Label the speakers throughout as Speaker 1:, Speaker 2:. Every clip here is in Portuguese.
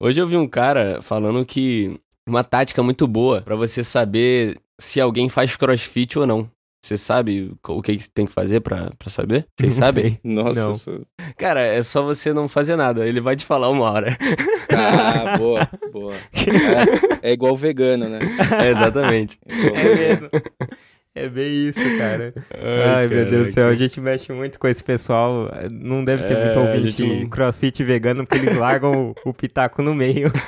Speaker 1: Hoje eu vi um cara falando que uma tática muito boa pra você saber se alguém faz crossfit ou não. Você sabe o que que tem que fazer pra, pra saber? Vocês sabem?
Speaker 2: Nossa,
Speaker 3: Não.
Speaker 2: isso-
Speaker 1: Cara, é só você não fazer nada. Ele vai te falar uma hora.
Speaker 2: Ah, boa, boa. É, é igual vegano, né?
Speaker 1: É, exatamente.
Speaker 2: É igual
Speaker 3: É mesmo. É bem isso, cara. Ai, meu Deus do céu, a gente mexe muito com esse pessoal. Não deve ter
Speaker 1: É,
Speaker 3: muito ouvinte
Speaker 1: gente
Speaker 3: crossfit vegano, porque eles largam o, o pitaco no meio.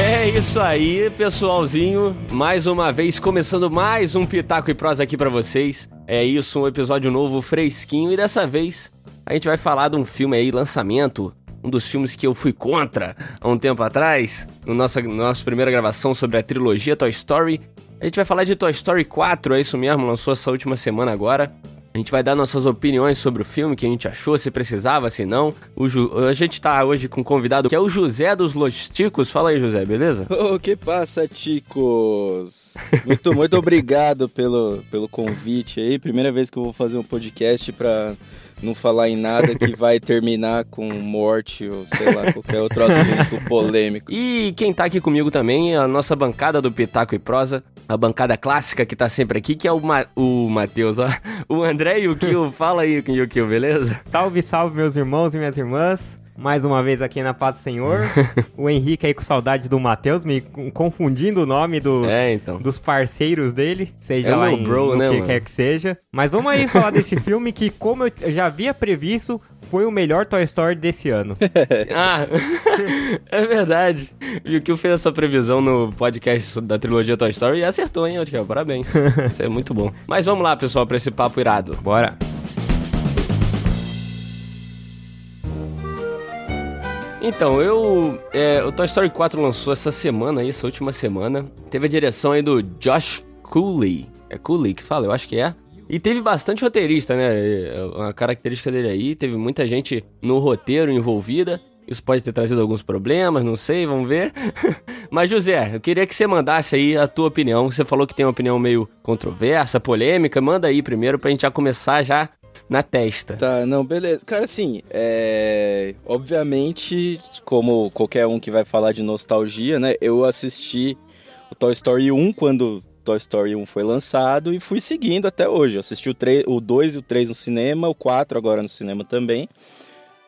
Speaker 1: É isso aí, pessoalzinho. Mais uma vez, começando mais um Pitaco e Prosa aqui pra vocês. É isso, um episódio novo, fresquinho. E dessa vez, a gente vai falar de um filme aí, lançamento. Um dos filmes que eu fui contra há um tempo atrás. No nossa, nossa primeira gravação sobre a trilogia Toy Story. A gente vai falar de Toy Story 4, é isso mesmo, lançou essa última semana agora. A gente vai dar nossas opiniões sobre o filme, que a gente achou, se precisava, se não. O Ju- A gente tá hoje com um convidado que é o José dos Losticos. Fala aí, José, beleza?
Speaker 2: Ô, que passa, ticos? Muito, muito obrigado pelo, pelo convite aí. Primeira vez que eu vou fazer um podcast pra não falar em nada que vai terminar com morte ou sei lá, qualquer outro assunto polêmico.
Speaker 1: E quem tá aqui comigo também é a nossa bancada do Pitaco e Prosa, a bancada clássica que tá sempre aqui, que é o, Ma o Matheus, ó. O André e o Kio. Fala aí, Kio, beleza?
Speaker 3: Salve, salve, meus irmãos e minhas irmãs. Mais uma vez aqui na paz do Senhor. o Henrique aí com saudade do Matheus, me confundindo o nome dos,
Speaker 1: É, então.
Speaker 3: dos parceiros dele, seja
Speaker 1: É o
Speaker 3: lá em
Speaker 1: bro, né,
Speaker 3: que
Speaker 1: mano?
Speaker 3: quer que seja. Mas vamos aí falar desse filme que, como eu já havia previsto, foi o melhor Toy Story desse ano.
Speaker 1: Ah, é verdade. E o Kio fez essa previsão no podcast da trilogia Toy Story e acertou, hein, Kio? Parabéns. Isso é muito bom. Mas vamos lá, pessoal, pra esse papo irado.
Speaker 3: Bora.
Speaker 1: Então, eu. é, o Toy Story 4 lançou essa semana aí, essa última semana. Teve a direção aí do Josh Cooley. É Cooley que fala? Eu acho que é. E teve bastante roteirista, né? É, Uma característica dele aí. Teve muita gente no roteiro envolvida. Isso pode ter trazido alguns problemas, não sei, vamos ver. Mas, José, eu queria que você mandasse aí a tua opinião. Você falou que tem uma opinião meio controversa, polêmica. Manda aí primeiro pra gente já começar já na testa.
Speaker 2: Tá, não, beleza. Cara, assim, é. Obviamente, como qualquer um que vai falar de nostalgia, né? Eu assisti o Toy Story 1 quando Toy Story 1 foi lançado e fui seguindo até hoje. Eu assisti o, 3, o 2 e o 3 no cinema, o 4 agora no cinema também.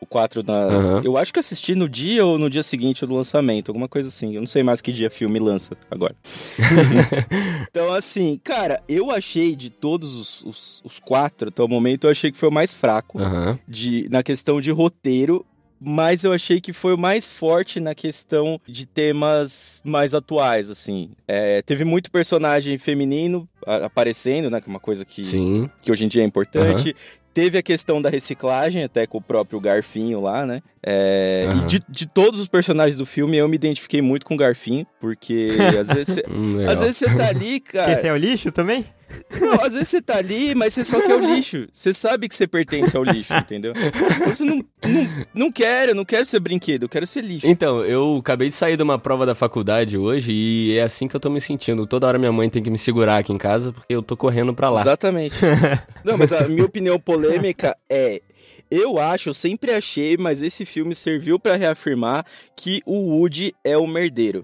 Speaker 2: O 4 na.
Speaker 1: Aham.
Speaker 2: Eu acho que assisti no dia ou no dia seguinte do lançamento, alguma coisa assim. Eu não sei mais que dia filme lança agora. Então, assim, cara, eu achei de todos os, os, os quatro até o momento, eu achei que foi o mais fraco
Speaker 1: Aham.
Speaker 2: de, na questão de roteiro, mas eu achei que foi o mais forte na questão de temas mais atuais, assim. É, teve muito personagem feminino aparecendo, né? Que é uma coisa que,
Speaker 1: Sim.
Speaker 2: que hoje em dia é importante. Teve a questão da reciclagem, até com o próprio Garfinho lá, né? É,
Speaker 1: Aham.
Speaker 2: E de, de todos os personagens do filme, eu me identifiquei muito com o Garfinho, porque às vezes você-
Speaker 1: Hum,
Speaker 2: às vezes você tá ali, cara.
Speaker 3: Esse é o lixo também?
Speaker 2: Não, às vezes você tá ali, mas você só quer o lixo. Você sabe que você pertence ao lixo, entendeu? Então você não, não, não quer, eu não quero ser brinquedo, eu quero ser lixo.
Speaker 1: Então, eu acabei de sair de uma prova da faculdade hoje e é assim que eu tô me sentindo. Toda hora minha mãe tem que me segurar aqui em casa porque eu tô correndo pra lá.
Speaker 2: Exatamente. Não, mas a minha opinião polêmica é. Eu acho, eu sempre achei, mas esse filme serviu pra reafirmar que o Woody é o merdeiro.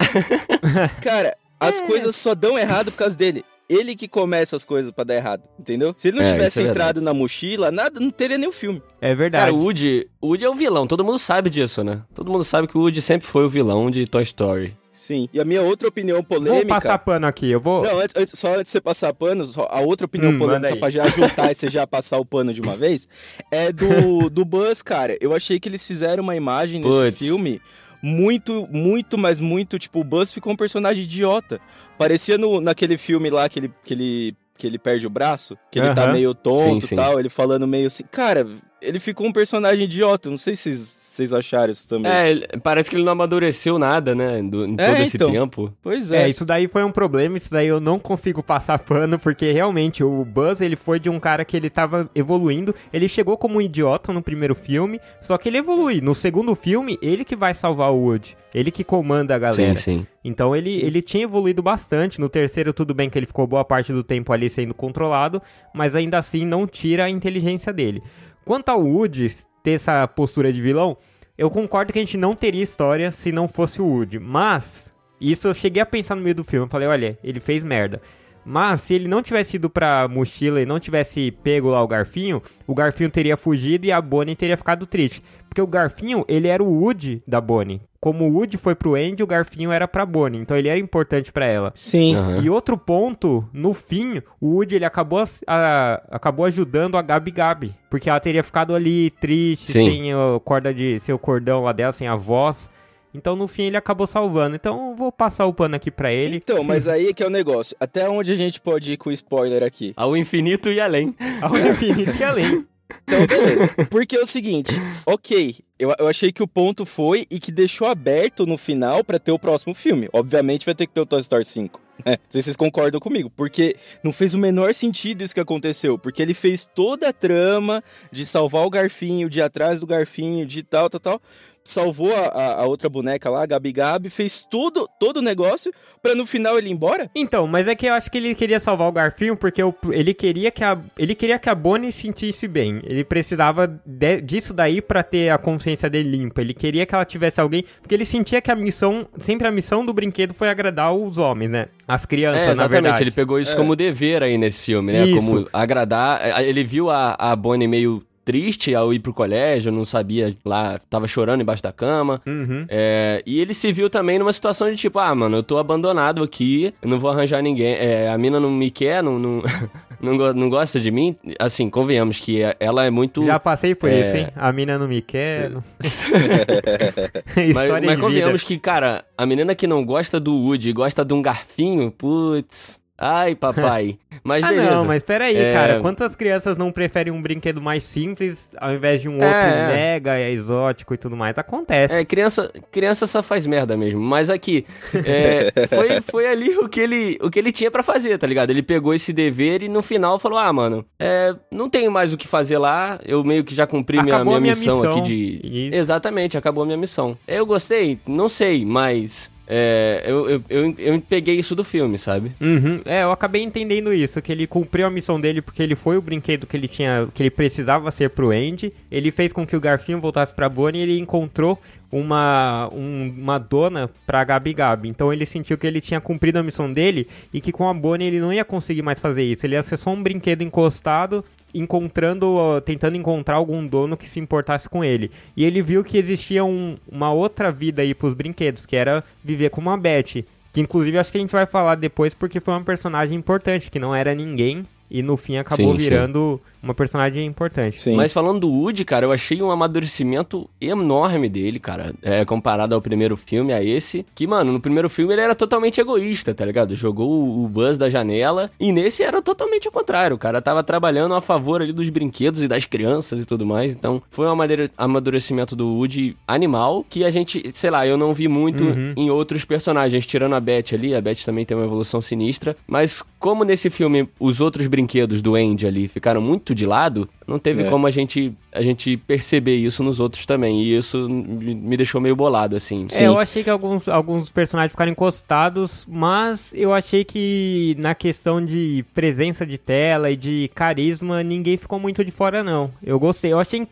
Speaker 2: Cara, as coisas só dão errado por causa dele. Ele que começa as coisas pra dar errado, entendeu? Se ele não
Speaker 1: É,
Speaker 2: tivesse
Speaker 1: é
Speaker 2: entrado na mochila, nada, não teria nem o filme.
Speaker 3: É verdade.
Speaker 1: Cara, o Woody, o Woody é o vilão, todo mundo sabe disso, né? Todo mundo sabe que o Woody sempre foi o vilão de Toy Story.
Speaker 2: Sim. E a minha outra opinião polêmica.
Speaker 3: Vou passar pano aqui, eu vou...
Speaker 2: Não, antes, antes- só antes de você passar pano, a outra opinião
Speaker 3: Hum,
Speaker 2: polêmica pra já juntar e você já passar o pano de uma vez é do, do Buzz, cara. Eu achei que eles fizeram uma imagem nesse
Speaker 1: Puts.
Speaker 2: filme muito, muito, mas muito. Tipo, o Buzz ficou um personagem idiota. Parecia no, naquele filme lá que ele, que ele, que ele perde o braço, que ele tá
Speaker 3: Aham.
Speaker 2: meio tonto e tal, ele falando meio assim. Cara, ele ficou um personagem idiota. Não sei se vocês acharam isso também.
Speaker 1: É, parece que ele não amadureceu nada, né? do- em todo
Speaker 2: É,
Speaker 1: esse
Speaker 2: então.
Speaker 1: tempo.
Speaker 2: Pois
Speaker 3: É,
Speaker 2: é.
Speaker 3: isso daí foi um problema, isso daí eu não consigo passar pano, porque realmente o Buzz, ele foi de um cara que ele tava evoluindo, ele chegou como um idiota no primeiro filme, só que ele evolui. No segundo filme, ele que vai salvar o Woody, ele que comanda a galera.
Speaker 1: Sim, sim.
Speaker 3: Então ele, ele tinha evoluído bastante. No terceiro, tudo bem que ele ficou boa parte do tempo ali sendo controlado, mas ainda assim não tira a inteligência dele. Quanto ao Woody ter essa postura de vilão, eu concordo que a gente não teria história se não fosse o Woody. Mas, isso eu cheguei a pensar no meio do filme. Eu falei, olha, ele fez merda. Mas se ele não tivesse ido pra mochila e não tivesse pego lá o garfinho, o garfinho teria fugido e a Bonnie teria ficado triste. Porque o garfinho, ele era o Woody da Bonnie. Como o Woody foi pro Andy, o garfinho era pra Bonnie. Então ele era importante pra ela.
Speaker 2: Sim.
Speaker 1: Aham.
Speaker 3: E outro ponto, no fim, o Woody ele acabou, a- acabou ajudando a Gabi Gabi. Porque ela teria ficado ali triste,
Speaker 1: Sim.
Speaker 3: sem o corda de seu cordão lá dela, sem a voz. Então no fim ele acabou salvando. Então eu vou passar o pano aqui pra ele.
Speaker 2: Então, mas aí que é o negócio. Até onde a gente pode ir com spoiler aqui?
Speaker 1: Ao infinito e além.
Speaker 3: Ao infinito e além.
Speaker 2: Então, beleza. Porque é o seguinte, ok, eu, eu achei que o ponto foi e que deixou aberto no final pra ter o próximo filme. Obviamente vai ter que ter o Toy Story 5. Né? Não sei se vocês concordam comigo, porque não fez o menor sentido isso que aconteceu, porque ele fez toda a trama de salvar o garfinho, de ir atrás do garfinho, de tal, tal, tal, salvou a, a- a outra boneca lá, a Gabi Gabi, fez tudo, todo o negócio pra no final ele ir embora?
Speaker 3: Então, mas é que eu acho que ele queria salvar o Garfinho porque o- ele queria que a ele queria que a Bonnie se sentisse bem. Ele precisava de- disso daí pra ter a consciência dele limpa. Ele queria que ela tivesse alguém, porque ele sentia que a missão, sempre a missão do brinquedo foi agradar os homens, né? As crianças,
Speaker 1: É,
Speaker 3: na
Speaker 1: exatamente.
Speaker 3: verdade.
Speaker 1: Ele pegou isso como dever aí nesse filme, né?
Speaker 3: Isso.
Speaker 1: Como agradar. é, Ele viu a, a Bonnie meio triste ao ir pro colégio, não sabia lá, tava chorando embaixo da cama.
Speaker 3: Uhum.
Speaker 1: É, e ele se viu também numa situação de tipo, ah, mano, eu tô abandonado aqui, eu não vou arranjar ninguém. É, a mina não me quer, não, não, não, não gosta de mim. Assim, convenhamos que ela é muito.
Speaker 3: Já passei por
Speaker 1: É.
Speaker 3: isso, hein? A mina não me quer. não-
Speaker 1: Mas,
Speaker 3: História
Speaker 1: mas
Speaker 3: vida.
Speaker 1: convenhamos que, cara, a menina que não gosta do Woody, gosta de um garfinho, putz. Ai, papai. Mas
Speaker 3: Ah,
Speaker 1: beleza.
Speaker 3: não, mas peraí,
Speaker 1: É.
Speaker 3: cara. Quantas crianças não preferem um brinquedo mais simples ao invés de um outro
Speaker 1: É, é.
Speaker 3: mega exótico e tudo mais? Acontece.
Speaker 1: É, criança, criança só faz merda mesmo. Mas aqui, é, foi, foi ali o que ele, o que ele tinha pra fazer, tá ligado? Ele pegou esse dever e no final falou: Ah, mano, é, não tenho mais o que fazer lá. Eu meio que já cumpri minha, minha
Speaker 3: a minha
Speaker 1: missão,
Speaker 3: missão.
Speaker 1: aqui de.
Speaker 3: Isso.
Speaker 1: Exatamente, acabou a minha missão. Eu gostei? Não sei, mas. É, eu, eu, eu, eu peguei isso do filme, sabe?
Speaker 3: Uhum. É, eu acabei entendendo isso, que ele cumpriu a missão dele porque ele foi o brinquedo que ele tinha, que ele precisava ser pro Andy. Ele fez com que o Garfinho voltasse pra Bonnie e ele encontrou uma, um- uma dona pra Gabi Gabi. Então ele sentiu que ele tinha cumprido a missão dele e que com a Bonnie ele não ia conseguir mais fazer isso. Ele ia ser só um brinquedo encostado encontrando, tentando encontrar algum dono que se importasse com ele. E ele viu que existia um- uma outra vida aí pros brinquedos, que era viver com uma Beth. Que inclusive acho que a gente vai falar depois porque foi uma personagem importante, que não era ninguém e no fim acabou
Speaker 1: Sim, sim.
Speaker 3: virando uma personagem importante.
Speaker 2: Sim.
Speaker 1: Mas falando do Woody, cara, eu achei um amadurecimento enorme dele, cara. É, comparado ao primeiro filme, a esse. Que, mano, no primeiro filme ele era totalmente egoísta, tá ligado? Jogou o, Buzz da janela. E nesse era totalmente o contrário. O cara tava trabalhando a favor ali dos brinquedos e das crianças e tudo mais. Então, foi um amadure- amadurecimento do Woody animal. Que a gente, sei lá, eu não vi muito
Speaker 3: Uhum.
Speaker 1: em outros personagens. Tirando a Beth ali. A Beth também tem uma evolução sinistra. Mas como nesse filme os outros brinquedos do Andy ali ficaram muito de lado, não teve
Speaker 2: É.
Speaker 1: como a gente, a gente perceber isso nos outros também. E isso me me deixou meio bolado, assim.
Speaker 2: Sim.
Speaker 3: É, eu achei que alguns, alguns personagens ficaram encostados, mas eu achei que na questão de presença de tela e de carisma, ninguém ficou muito de fora, não. Eu gostei. Eu achei,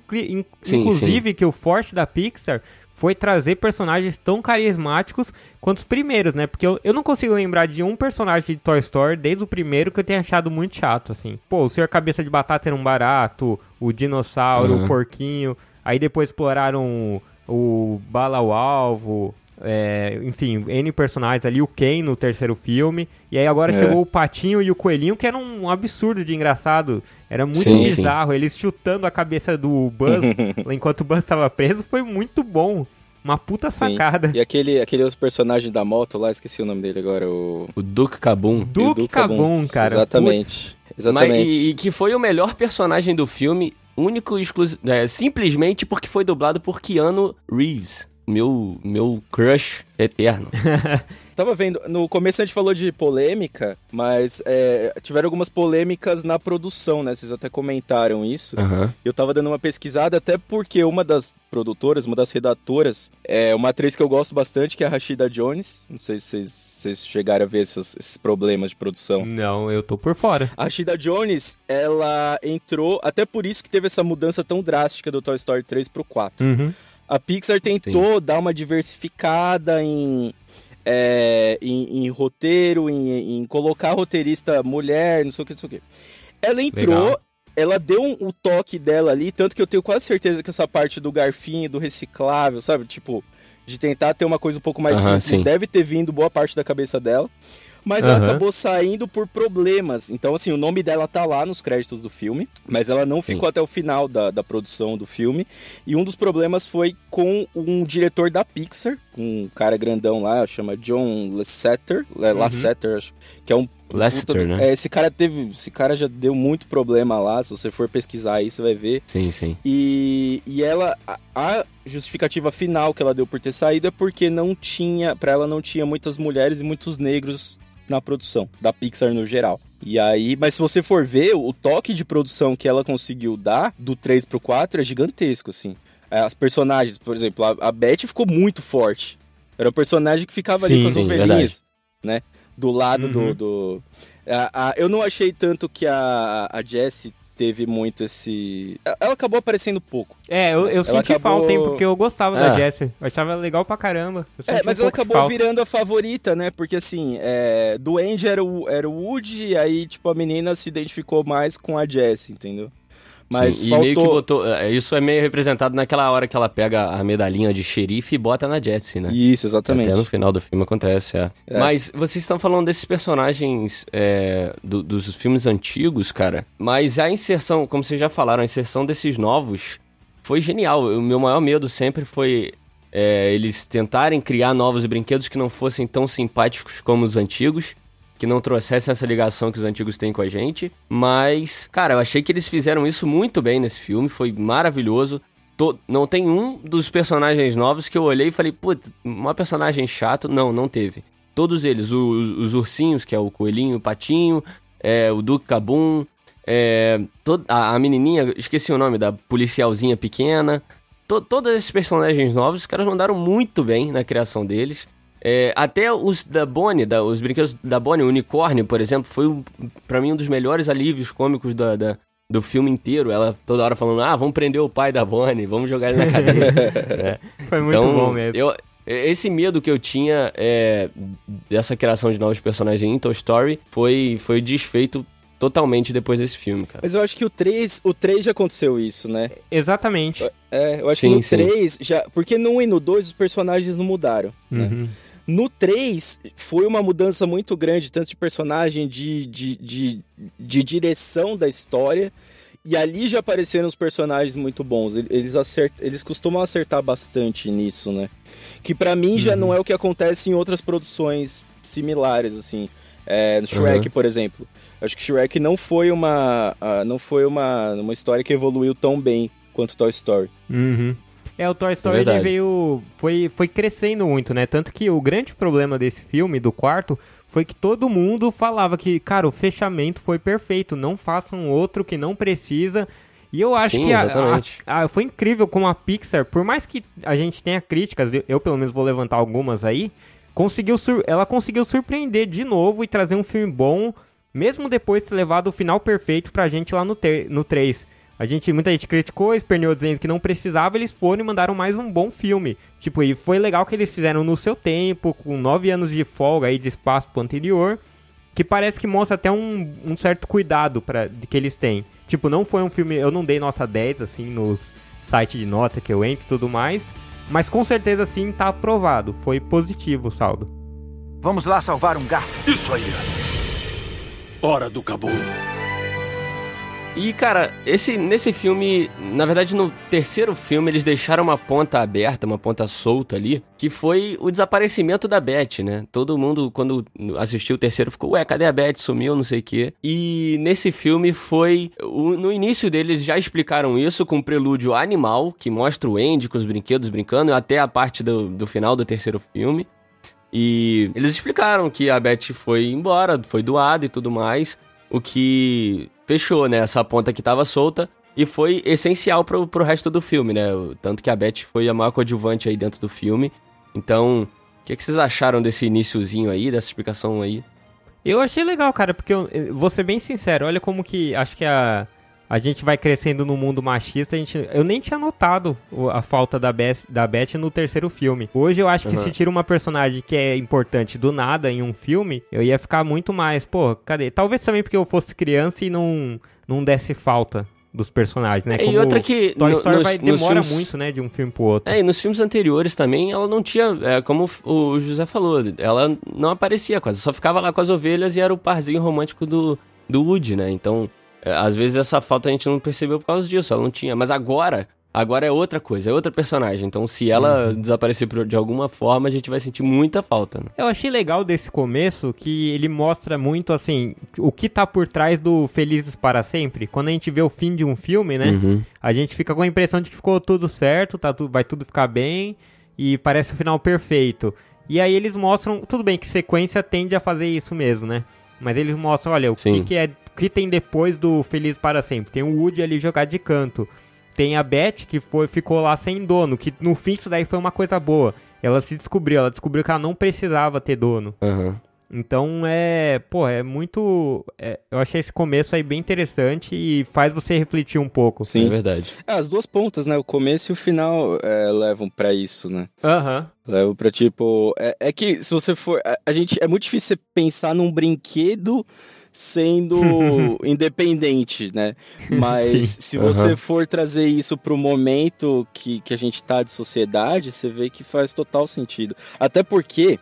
Speaker 1: Sim,
Speaker 3: inclusive, que o forte da Pixar foi trazer personagens tão carismáticos quanto os primeiros, né? Porque eu, eu não consigo lembrar de um personagem de Toy Story, desde o primeiro, que eu tenha achado muito chato, assim. Pô, o Senhor Cabeça de Batata era um barato, o dinossauro,
Speaker 1: Uhum.
Speaker 3: o porquinho. Aí depois exploraram o, o Bala ao Alvo, é, enfim, N personagens ali, o Ken no terceiro filme. E aí agora
Speaker 2: É.
Speaker 3: chegou o Patinho e o Coelhinho, que era um absurdo de engraçado. Era muito
Speaker 1: Sim,
Speaker 3: bizarro. Eles chutando a cabeça do Buzz enquanto o Buzz estava preso foi muito bom. Uma puta
Speaker 2: Sim.
Speaker 3: sacada.
Speaker 2: E aquele, aquele outro personagem da moto lá, esqueci o nome dele agora, o...
Speaker 1: O Duke Kabum.
Speaker 3: Duke
Speaker 2: o
Speaker 3: Kabum, cara.
Speaker 2: Exatamente.
Speaker 1: Mas,
Speaker 2: Exatamente.
Speaker 1: e, e que foi o melhor personagem do filme único e exclusivo. É, simplesmente porque foi dublado por Keanu Reeves. Meu, meu crush eterno.
Speaker 2: Tava vendo, no começo a gente falou de polêmica, mas é, tiveram algumas polêmicas na produção, né? Vocês até comentaram isso.
Speaker 1: Aham.
Speaker 2: Eu tava dando uma pesquisada, até porque uma das produtoras, uma das redatoras, é uma atriz que eu gosto bastante, que é a Rashida Jones. Não sei se vocês, vocês chegaram a ver essas- esses problemas de produção.
Speaker 3: Não, eu tô por fora.
Speaker 2: A Rashida Jones, ela entrou, até por isso que teve essa mudança tão drástica do Toy Story 3 pro 4.
Speaker 3: Uhum.
Speaker 2: A Pixar tentou dar uma diversificada em, é, em, em roteiro, em, em colocar roteirista mulher, não sei o que, não sei o que. Ela entrou,
Speaker 3: Legal.
Speaker 2: ela deu um- o toque dela ali, tanto que eu tenho quase certeza que essa parte do garfinho, do reciclável, sabe? Tipo, de tentar ter uma coisa um pouco mais simples,
Speaker 1: sim.
Speaker 2: deve ter vindo boa parte da cabeça dela. Mas ela
Speaker 3: Aham.
Speaker 2: acabou saindo por problemas. Então, assim, o nome dela tá lá nos créditos do filme, mas ela não ficou até o final da, da produção do filme. E um dos problemas foi com um diretor da Pixar, um cara grandão lá, chama John Lasseter, Le- Lasseter, acho, que é um do-
Speaker 1: né?
Speaker 2: É, esse cara teve, esse cara já deu muito problema lá, se você for pesquisar aí, você vai ver.
Speaker 1: Sim, sim.
Speaker 2: E, e ela, a, a justificativa final que ela deu por ter saído é porque não tinha, pra ela não tinha muitas mulheres e muitos negros na produção da Pixar no geral. E aí, mas se você for ver, o toque de produção que ela conseguiu dar do 3 pro 4 é gigantesco, assim. É, As personagens, por exemplo, a, a Beth ficou muito forte. Era um personagem que ficava ali
Speaker 3: Sim,
Speaker 2: com as
Speaker 1: sim,
Speaker 2: ovelhinhas, né? Do lado
Speaker 3: Uhum.
Speaker 2: do. do... A- a- eu não achei tanto que a, a Jessie teve muito esse. Ela acabou aparecendo pouco.
Speaker 3: É, eu, eu senti
Speaker 2: acabou-
Speaker 3: falta, hein, porque eu gostava
Speaker 1: Ah.
Speaker 3: da Jessie. Eu achava ela legal pra caramba. Eu
Speaker 2: É, mas
Speaker 3: um
Speaker 2: ela acabou virando a favorita, né? Porque assim, é, do Andy era o, era o Woody, e aí, tipo, a menina se identificou mais com a Jessie, entendeu? Mas
Speaker 1: Sim,
Speaker 2: faltou.
Speaker 1: E meio que botou. é, Isso é meio representado naquela hora que ela pega a medalhinha de xerife e bota na Jessie, né?
Speaker 2: Isso, exatamente.
Speaker 1: Até no final do filme acontece, é.
Speaker 2: É.
Speaker 1: Mas vocês estão falando desses personagens é, do- dos filmes antigos, cara. Mas a inserção, como vocês já falaram, a inserção desses novos foi genial. O meu maior medo sempre foi é, eles tentarem criar novos brinquedos que não fossem tão simpáticos como os antigos. Que não trouxessem essa ligação que os antigos têm com a gente. Mas, cara, eu achei que eles fizeram isso muito bem nesse filme. Foi maravilhoso. To- não tem um dos personagens novos que eu olhei e falei, putz, uma personagem chato. Não, não teve. Todos eles, os, os ursinhos, que é o coelhinho, o patinho, é, o Duke Cabum, é, a, a menininha, esqueci o nome, da policialzinha pequena. To- todos esses personagens novos, os caras mandaram muito bem na criação deles. É, até os da Bonnie, da- os brinquedos da Bonnie, o unicórnio, por exemplo, foi um, pra mim um dos melhores alívios cômicos da, da- do filme inteiro. Ela toda hora falando, ah, vamos prender o pai da Bonnie, vamos jogar ele na cadeia. É.
Speaker 3: Foi muito
Speaker 1: Então,
Speaker 3: bom mesmo.
Speaker 1: Eu, esse medo que eu tinha é, dessa criação de novos personagens em Toy Story foi, foi desfeito totalmente depois desse filme, cara.
Speaker 2: Mas eu acho que o 3, o 3 já aconteceu isso, né?
Speaker 3: Exatamente.
Speaker 2: É, eu acho
Speaker 1: Sim,
Speaker 2: que no
Speaker 1: sim.
Speaker 2: 3 já. Porque no 1 e no 2 os personagens não mudaram. Né?
Speaker 3: Uhum.
Speaker 2: No 3, foi uma mudança muito grande, tanto de personagem, de, de, de, de direção da história. E ali já apareceram os personagens muito bons. Ele- Eles, acert... Eles costumam acertar bastante nisso, né? Que pra mim já não é o que acontece em outras produções similares, assim. É, no Shrek,
Speaker 1: Uhum.
Speaker 2: por exemplo. Acho que Shrek não foi uma. ah, não foi uma, uma história que evoluiu tão bem quanto Toy Story.
Speaker 3: Uhum. É, o Toy Story
Speaker 1: verdade.
Speaker 3: veio. Foi, foi crescendo muito, né? Tanto que o grande problema desse filme, do quarto, foi que todo mundo falava que, cara, o fechamento foi perfeito. Não façam outro que não precisa. E eu acho
Speaker 1: Sim,
Speaker 3: que a- a- a- foi incrível como a Pixar, por mais que a gente tenha críticas, eu, pelo menos vou levantar algumas aí, conseguiu ela conseguiu surpreender de novo e trazer um filme bom, mesmo depois de ter levado o final perfeito pra gente lá no, no 3. A gente, muita gente criticou, esperneou dizendo que não precisava, eles foram e mandaram mais um bom filme. Tipo, e foi legal que eles fizeram no seu tempo, com nove anos de folga aí de espaço pro anterior, que parece que mostra até um, um certo cuidado pra, de que eles têm. Tipo, não foi um filme, eu não dei nota 10, assim, nos sites de nota que eu entro e tudo mais, mas com certeza, sim, tá aprovado. Foi positivo o saldo.
Speaker 4: Vamos lá salvar um garfo.
Speaker 5: Isso aí. Hora do cabum.
Speaker 1: E, cara, esse, nesse filme, na verdade, no terceiro filme, eles deixaram uma ponta aberta, uma ponta solta ali, que foi o desaparecimento da Beth, né? Todo mundo, quando assistiu o terceiro, ficou, ué, cadê a Beth? Sumiu, não sei o quê. E nesse filme foi. No início deles já explicaram isso com o prelúdio animal, que mostra o Andy com os brinquedos brincando, até a parte do, do final do terceiro filme. E eles explicaram que a Beth foi embora, foi doada e tudo mais. O que fechou, né? Essa ponta que tava solta. E foi essencial pro, pro resto do filme, né? Tanto que a Beth foi a maior coadjuvante aí dentro do filme. Então, o que, que vocês acharam desse iníciozinho aí, dessa explicação aí?
Speaker 3: Eu achei legal, cara, porque eu, eu vou ser bem sincero, olha como que acho que a, a gente vai crescendo no mundo machista. A gente, eu nem tinha notado a falta da Beth, da Beth no terceiro filme. Hoje eu acho que uhum. se tira uma personagem que é importante do nada em um filme, eu ia ficar muito mais, pô, cadê? Talvez também porque eu fosse criança e não, não desse falta dos personagens, né?
Speaker 1: Como e outra que
Speaker 3: Toy Story nos, vai, demora filmes... muito, né, de um filme pro outro.
Speaker 1: É, e nos filmes anteriores também ela não tinha, é, como o José falou, ela não aparecia quase, só ficava lá com as ovelhas e era o parzinho romântico do, do Woody, né? Então, é, às vezes essa falta a gente não percebeu por causa disso, ela não tinha. Mas agora, agora é outra coisa, é outra personagem. Então, se ela uhum. desaparecer de alguma forma, a gente vai sentir muita falta. Né?
Speaker 3: Eu achei legal desse começo que ele mostra muito, assim, o que tá por trás do Felizes para Sempre. Quando a gente vê o fim de um filme, né? Uhum. A gente fica com a impressão de que ficou tudo certo, tá, vai tudo ficar bem e parece o final perfeito. E aí eles mostram, tudo bem que sequência tende a fazer isso mesmo, né? Mas eles mostram, olha, o que, que, é que tem depois do Feliz para Sempre? Tem o Woody ali jogar de canto. Tem a Beth que foi, ficou lá sem dono, que no fim isso daí foi uma coisa boa. Ela se descobriu, ela descobriu que ela não precisava ter dono.
Speaker 1: Uhum.
Speaker 3: Então é, pô, é muito. É, eu achei esse começo aí bem interessante e faz você refletir um pouco.
Speaker 1: Sim, é verdade.
Speaker 2: É, as duas pontas, né? O começo e o final é, levam para isso, né?
Speaker 3: Aham.
Speaker 2: Uhum. Levam pra tipo. É, é, que se você for. A, a gente. É muito difícil você pensar num brinquedo sendo independente, né? Mas se você uhum. for trazer isso pro momento que, que a gente tá de sociedade, você vê que faz total sentido. Até porque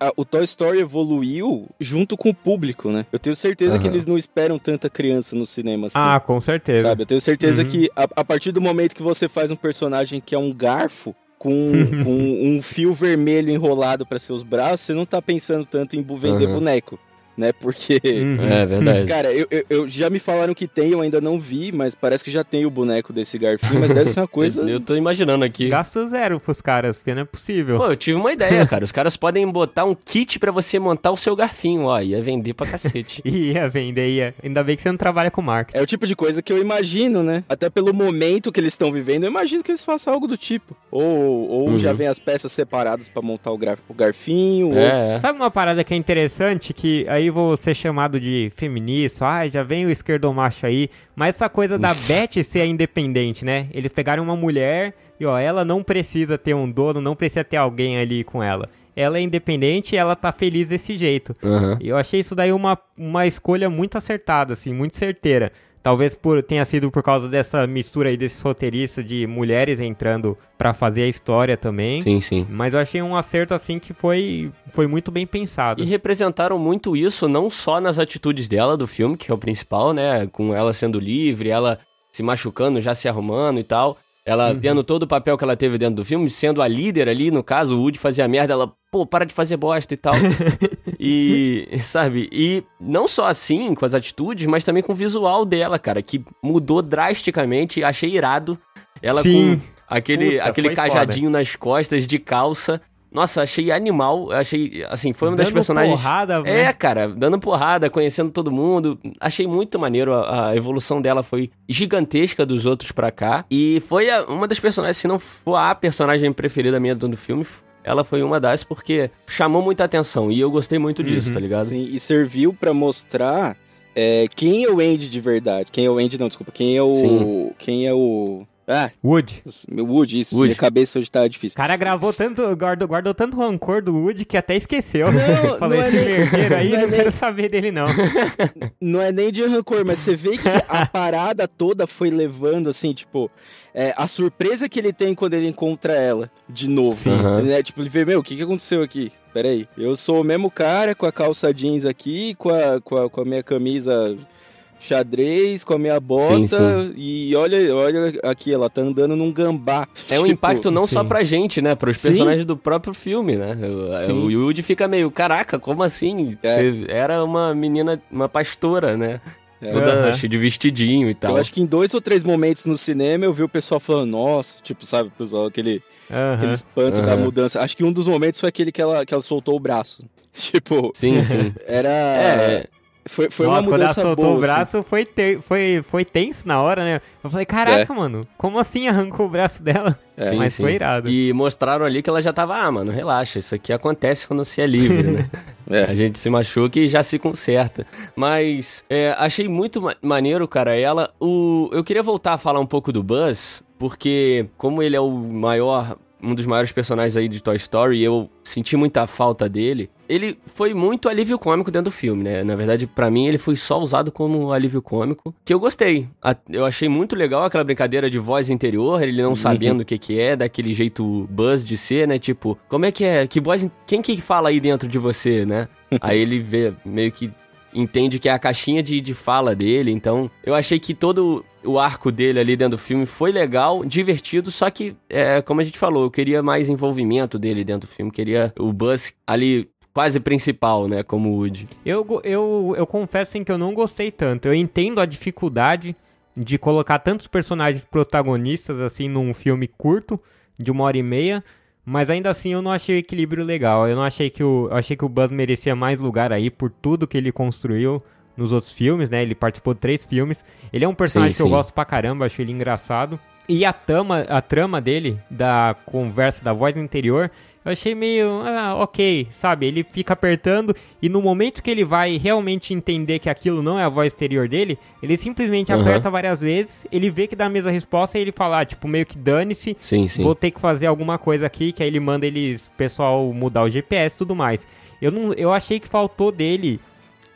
Speaker 2: a, o Toy Story evoluiu junto com o público, né? Eu tenho certeza uhum. que eles não esperam tanta criança no cinema assim.
Speaker 3: Ah, com certeza.
Speaker 2: Sabe? Eu tenho certeza uhum. que a, a partir do momento que você faz um personagem que é um garfo, com, com, um fio vermelho enrolado para seus braços, você não tá pensando tanto em vender uhum. boneco né? Porque.
Speaker 1: Uhum. É verdade.
Speaker 2: Cara, eu, eu, eu, já me falaram que tem, eu ainda não vi, mas parece que já tem o boneco desse garfinho, mas deve ser uma coisa.
Speaker 1: eu tô imaginando aqui.
Speaker 3: Gasto zero pros caras, porque não é possível.
Speaker 1: Pô, eu tive uma ideia, cara. Os caras podem botar um kit para você montar o seu garfinho, ó. Ia vender pra cacete.
Speaker 3: ia vender, ia. Ainda bem que você não trabalha com marca.
Speaker 2: É o tipo de coisa que eu imagino, né? Até pelo momento que eles estão vivendo, eu imagino que eles façam algo do tipo. Ou, ou uhum. já vem as peças separadas para montar o, o garfinho. É,
Speaker 3: ou... é. Sabe uma parada que é interessante? Que aí vou ser chamado de feminista, ah, já vem o esquerdomacho aí, mas essa coisa da Beth ser independente, né? Eles pegaram uma mulher e, ó, ela não precisa ter um dono, não precisa ter alguém ali com ela. Ela é independente e ela tá feliz desse jeito.
Speaker 1: Uhum.
Speaker 3: E eu achei isso daí uma, uma escolha muito acertada, assim, muito certeira. Talvez por, tenha sido por causa dessa mistura aí desse roteirista de mulheres entrando para fazer a história também.
Speaker 1: Sim, sim.
Speaker 3: Mas eu achei um acerto assim que foi, foi muito bem pensado.
Speaker 1: E representaram muito isso não só nas atitudes dela do filme, que é o principal, né? Com ela sendo livre, ela se machucando, já se arrumando e tal. Ela uhum. tendo todo o papel que ela teve dentro do filme, sendo a líder ali, no caso, o Woody fazia merda, ela, pô, para de fazer bosta e tal. e, sabe, e não só assim, com as atitudes, mas também com o visual dela, cara, que mudou drasticamente, achei irado. Ela Sim. com aquele, Puta, aquele cajadinho foda. nas costas, de calça, nossa, achei animal. Achei, assim, foi uma dando das personagens.
Speaker 3: Porrada,
Speaker 1: é, né? cara, dando porrada, conhecendo todo mundo. Achei muito maneiro. A, a evolução dela foi gigantesca dos outros pra cá. E foi a, uma das personagens, se não for a personagem preferida minha do filme, ela foi uma das porque chamou muita atenção. E eu gostei muito disso, uhum. tá ligado?
Speaker 2: Sim, e serviu para mostrar é, quem é o Andy de verdade. Quem é o Andy, não, desculpa. Quem é o. Sim. Quem é o.
Speaker 3: Ah, Wood.
Speaker 2: Wood, isso. Wood. Minha cabeça hoje tá difícil.
Speaker 3: O cara gravou tanto, guardou, guardou tanto rancor do Wood que até esqueceu. Não, Falei, não é esse nem, merdeiro aí, não, é não nem, quero saber dele não.
Speaker 2: Não é nem de rancor, mas você vê que a parada toda foi levando, assim, tipo, é, a surpresa que ele tem quando ele encontra ela de novo. Uhum. Né? Tipo, ele vê, meu, o que, que aconteceu aqui? Peraí, eu sou o mesmo cara com a calça jeans aqui, com a, com a, com a minha camisa xadrez, com a minha bota
Speaker 1: Sim, sim.
Speaker 2: e olha, olha aqui, ela tá andando num gambá.
Speaker 1: É um
Speaker 2: Tipo,
Speaker 1: impacto não só
Speaker 3: sim.
Speaker 1: pra gente, né? Pros
Speaker 2: Sim.
Speaker 1: personagens do próprio filme, né? O, o Yuji fica meio, caraca, como assim?
Speaker 2: É.
Speaker 1: Você era uma menina, uma pastora, né?
Speaker 2: É.
Speaker 1: Toda cheia de vestidinho e tal.
Speaker 2: Eu acho que em dois ou três momentos no cinema eu vi o pessoal falando, nossa, tipo, sabe, pessoal, aquele,
Speaker 3: Aham.
Speaker 2: aquele espanto da mudança. Acho que um dos momentos foi aquele que ela, que ela soltou o braço. Tipo,
Speaker 1: Sim, sim.
Speaker 2: era.
Speaker 1: É,
Speaker 2: Foi, foi
Speaker 3: Nossa,
Speaker 2: uma
Speaker 3: quando ela
Speaker 2: mudança
Speaker 3: soltou
Speaker 2: boa.
Speaker 3: o
Speaker 2: assim.
Speaker 3: braço, foi, ter- foi, foi tenso na hora, né? Eu falei, caraca,
Speaker 2: É.
Speaker 3: mano, como assim arrancou o braço dela?
Speaker 2: É.
Speaker 1: Sim,
Speaker 3: Mas
Speaker 1: sim.
Speaker 3: foi irado.
Speaker 1: E mostraram ali que ela já tava, ah, mano, relaxa, isso aqui acontece quando você é livre, né?
Speaker 2: É.
Speaker 1: A gente se machuca e já se conserta. Mas é, achei muito ma- maneiro, cara, ela. O, eu queria voltar a falar um pouco do Buzz, porque como ele é o maior. Um dos maiores personagens aí de Toy Story, e eu senti muita falta dele. Ele foi muito alívio cômico dentro do filme, né? Na verdade, pra mim, ele foi só usado como alívio cômico, que eu gostei. Eu achei muito legal aquela brincadeira de voz interior, ele não sabendo o que que é, daquele jeito Buzz de ser, né? Tipo, como é que é? Que voz... Quem que fala aí dentro de você, né? Aí ele vê, meio que entende que é a caixinha de, de fala dele, então eu achei que todo o arco dele ali dentro do filme foi legal, divertido, só que, é, como a gente falou, eu queria mais envolvimento dele dentro do filme, queria o Buzz ali quase principal, né, como Woody.
Speaker 3: Eu, eu, eu confesso assim, que eu não gostei tanto. Eu entendo a dificuldade de colocar tantos personagens protagonistas assim num filme curto, de uma hora e meia. Mas ainda assim eu não achei o equilíbrio legal. Eu não achei que o. Eu achei que o Buzz merecia mais lugar aí por tudo que ele construiu nos outros filmes, né? Ele participou de três filmes. Ele é um personagem
Speaker 1: Sim,
Speaker 3: que eu
Speaker 1: sim.
Speaker 3: gosto pra caramba, acho ele engraçado. E a trama, a trama dele, da conversa, da voz interior, eu achei meio, ah, ok, sabe? Ele fica apertando e no momento que ele vai realmente entender que aquilo não é a voz exterior dele, ele simplesmente
Speaker 1: Aham.
Speaker 3: aperta várias vezes, ele vê que dá a mesma resposta e ele fala, ah, tipo, meio que dane-se,
Speaker 1: Sim, sim.
Speaker 3: vou ter que fazer alguma coisa aqui, que aí ele manda eles, pessoal, mudar o GPS e tudo mais. Eu, não, eu achei que faltou dele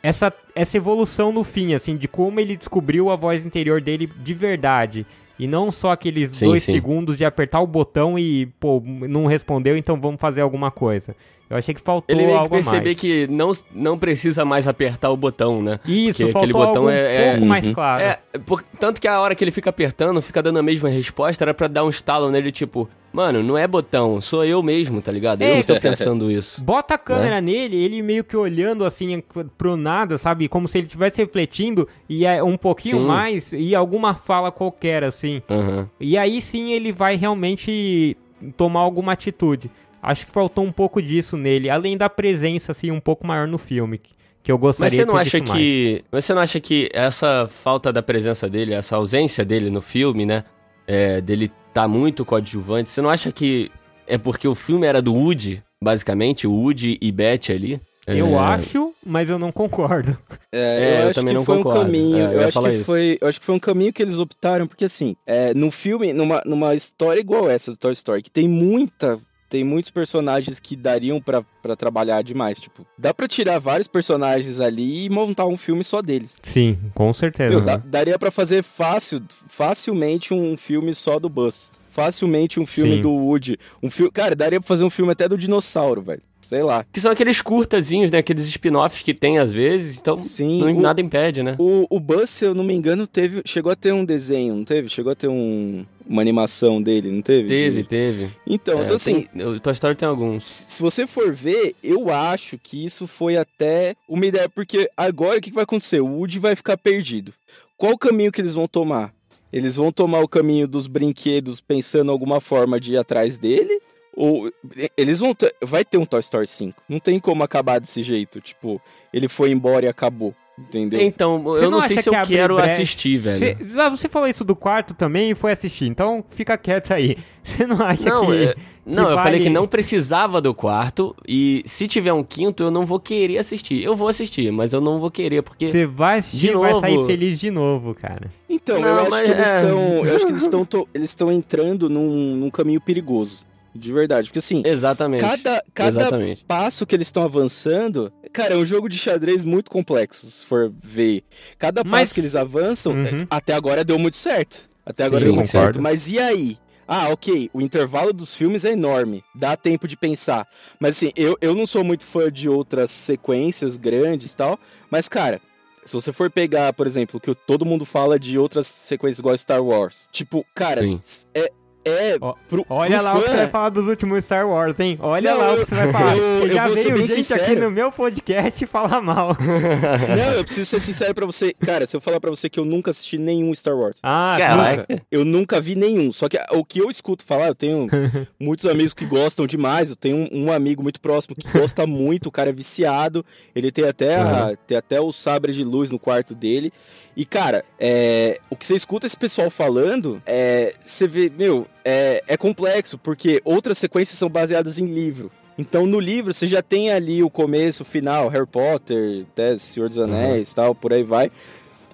Speaker 3: essa, essa evolução no fim, assim, de como ele descobriu a voz interior dele de verdade. E não só aqueles
Speaker 1: Sim,
Speaker 3: dois
Speaker 1: sim.
Speaker 3: segundos de apertar o botão e, pô, não respondeu, então vamos fazer alguma coisa. Eu achei que faltou
Speaker 1: Ele meio que
Speaker 3: algo a
Speaker 1: perceber
Speaker 3: mais.
Speaker 1: que não, não precisa mais apertar o botão, né?
Speaker 3: Isso,
Speaker 1: Porque
Speaker 3: faltou
Speaker 1: aquele botão é-
Speaker 3: um
Speaker 1: é-
Speaker 3: pouco mais
Speaker 2: Uhum.
Speaker 3: claro.
Speaker 1: É, por- tanto que a hora que ele fica apertando, fica dando a mesma resposta, era pra dar um estalo nele, tipo, mano, não é botão, sou eu mesmo, tá ligado?
Speaker 3: É,
Speaker 1: eu tô
Speaker 3: que-
Speaker 1: pensando isso.
Speaker 3: Bota a
Speaker 1: Né?
Speaker 3: câmera nele, ele meio que olhando assim pro nada, sabe? Como se ele estivesse refletindo e é um pouquinho
Speaker 1: Sim.
Speaker 3: mais e alguma fala qualquer, assim.
Speaker 1: Aham.
Speaker 3: E aí sim ele vai realmente tomar alguma atitude. Acho que faltou um pouco disso nele, além da presença assim um pouco maior no filme, que- eu gostaria
Speaker 1: Mas você não acha
Speaker 3: mais.
Speaker 1: que. mas Você não acha que essa falta da presença dele, essa ausência dele no filme, né? é, dele tá muito coadjuvante, você não acha que é porque o filme era do Woody, basicamente, o Woody e Beth ali?
Speaker 3: Eu
Speaker 1: É,
Speaker 3: acho, mas eu não concordo.
Speaker 2: É,
Speaker 1: É,
Speaker 2: eu,
Speaker 1: eu
Speaker 2: acho
Speaker 1: também
Speaker 2: que
Speaker 1: não
Speaker 2: foi
Speaker 1: concordo.
Speaker 2: um caminho.
Speaker 1: É, eu
Speaker 2: eu, acho que
Speaker 1: isso.
Speaker 2: foi, eu acho que foi um caminho que eles optaram, porque assim, é, no filme, numa, numa história igual essa do Toy Story, que tem muita. Tem muitos personagens que dariam pra pra trabalhar demais. Tipo, dá pra tirar vários personagens ali e montar um filme só deles.
Speaker 3: Sim, com certeza.
Speaker 2: Meu, dá- daria pra fazer fácil, facilmente um filme só do Buzz. Facilmente um filme
Speaker 3: Sim.
Speaker 2: do Woody. Um filme, cara, daria pra fazer um filme até do dinossauro, velho. Sei lá.
Speaker 1: Que são aqueles curtazinhos, né? Aqueles spin-offs que tem às vezes, então
Speaker 2: Sim,
Speaker 1: não-
Speaker 2: o-
Speaker 1: nada impede, né?
Speaker 2: O, o Buzz, se eu não me engano, teve. Chegou a ter um desenho, não teve? Chegou a ter um, uma animação dele, não teve?
Speaker 1: Teve,
Speaker 2: De-
Speaker 1: teve.
Speaker 2: Então,
Speaker 1: É,
Speaker 2: então assim,
Speaker 1: tem- o Toy Story tem alguns.
Speaker 2: se você for ver, eu acho que isso foi até uma ideia, porque agora o que que vai acontecer? O Woody vai ficar perdido. Qual o caminho que eles vão tomar? Eles vão tomar o caminho dos brinquedos pensando alguma forma de ir atrás dele? Ou eles vão ter, vai ter um Toy Story 5. Não tem como acabar desse jeito, tipo, ele foi embora e acabou, entendeu?
Speaker 1: Então,
Speaker 3: Você
Speaker 1: eu
Speaker 3: não
Speaker 1: não sei se
Speaker 3: que
Speaker 1: eu quero
Speaker 3: brecha?
Speaker 1: assistir, velho.
Speaker 3: Você, ah, você falou isso do quarto também e foi assistir, então fica quieto aí. Você não acha
Speaker 1: Não,
Speaker 3: que.
Speaker 1: é- não, eu
Speaker 3: vale-
Speaker 1: falei que não precisava do quarto e se tiver um quinto eu não vou querer assistir. Eu vou assistir, mas eu não vou querer porque
Speaker 3: Você vai assistir
Speaker 1: De
Speaker 3: e vai sair
Speaker 1: novo.
Speaker 3: feliz de novo, cara.
Speaker 2: Então,
Speaker 1: Não,
Speaker 2: eu acho
Speaker 1: mas
Speaker 2: que eles
Speaker 1: é.
Speaker 2: estão. Eu acho que eles estão. Eles estão entrando num, num caminho perigoso. De verdade. Porque assim,
Speaker 1: exatamente.
Speaker 2: cada, cada
Speaker 1: Exatamente.
Speaker 2: passo que eles estão avançando. Cara, é um jogo de xadrez muito complexo, se for ver. Cada
Speaker 3: Mas-
Speaker 2: passo que eles avançam,
Speaker 3: Uhum.
Speaker 2: é, até agora deu muito certo. Até agora
Speaker 1: Sim,
Speaker 2: deu muito
Speaker 3: concordo.
Speaker 2: certo. Mas e aí? Ah, ok, o intervalo dos filmes é enorme, dá tempo de pensar. Mas assim, eu, eu não sou muito fã de outras sequências grandes e tal, mas cara, Se você for pegar, por exemplo, o que todo mundo fala de outras sequências igual Star Wars, tipo, cara,
Speaker 1: Sim.
Speaker 2: é. É, pro,
Speaker 3: Olha
Speaker 2: pro
Speaker 3: lá o que
Speaker 2: fã,
Speaker 3: você vai falar dos últimos Star Wars, hein? Olha
Speaker 2: Não,
Speaker 3: lá o
Speaker 2: eu-
Speaker 3: que você vai falar.
Speaker 2: eu- eu
Speaker 3: já
Speaker 2: ser
Speaker 3: veio gente aqui
Speaker 2: sincero.
Speaker 3: no meu podcast falar mal.
Speaker 2: Não, eu preciso ser sincero pra você. Cara, se eu falar pra você que eu nunca assisti nenhum Star Wars.
Speaker 3: Ah,
Speaker 1: Caraca.
Speaker 2: Nunca. Eu nunca vi nenhum. Só que o que eu escuto falar, eu tenho muitos amigos que gostam demais. Eu tenho um, um amigo muito próximo que gosta muito, o cara é viciado. Ele tem até, a- tem até o sabre de luz no quarto dele. E, cara, é, o que você escuta esse pessoal falando, é, você vê, meu, é, é complexo, porque outras sequências são baseadas em livro. Então, no livro, você já tem ali o começo, o final, Harry Potter, até Senhor dos Anéis tal, por aí vai.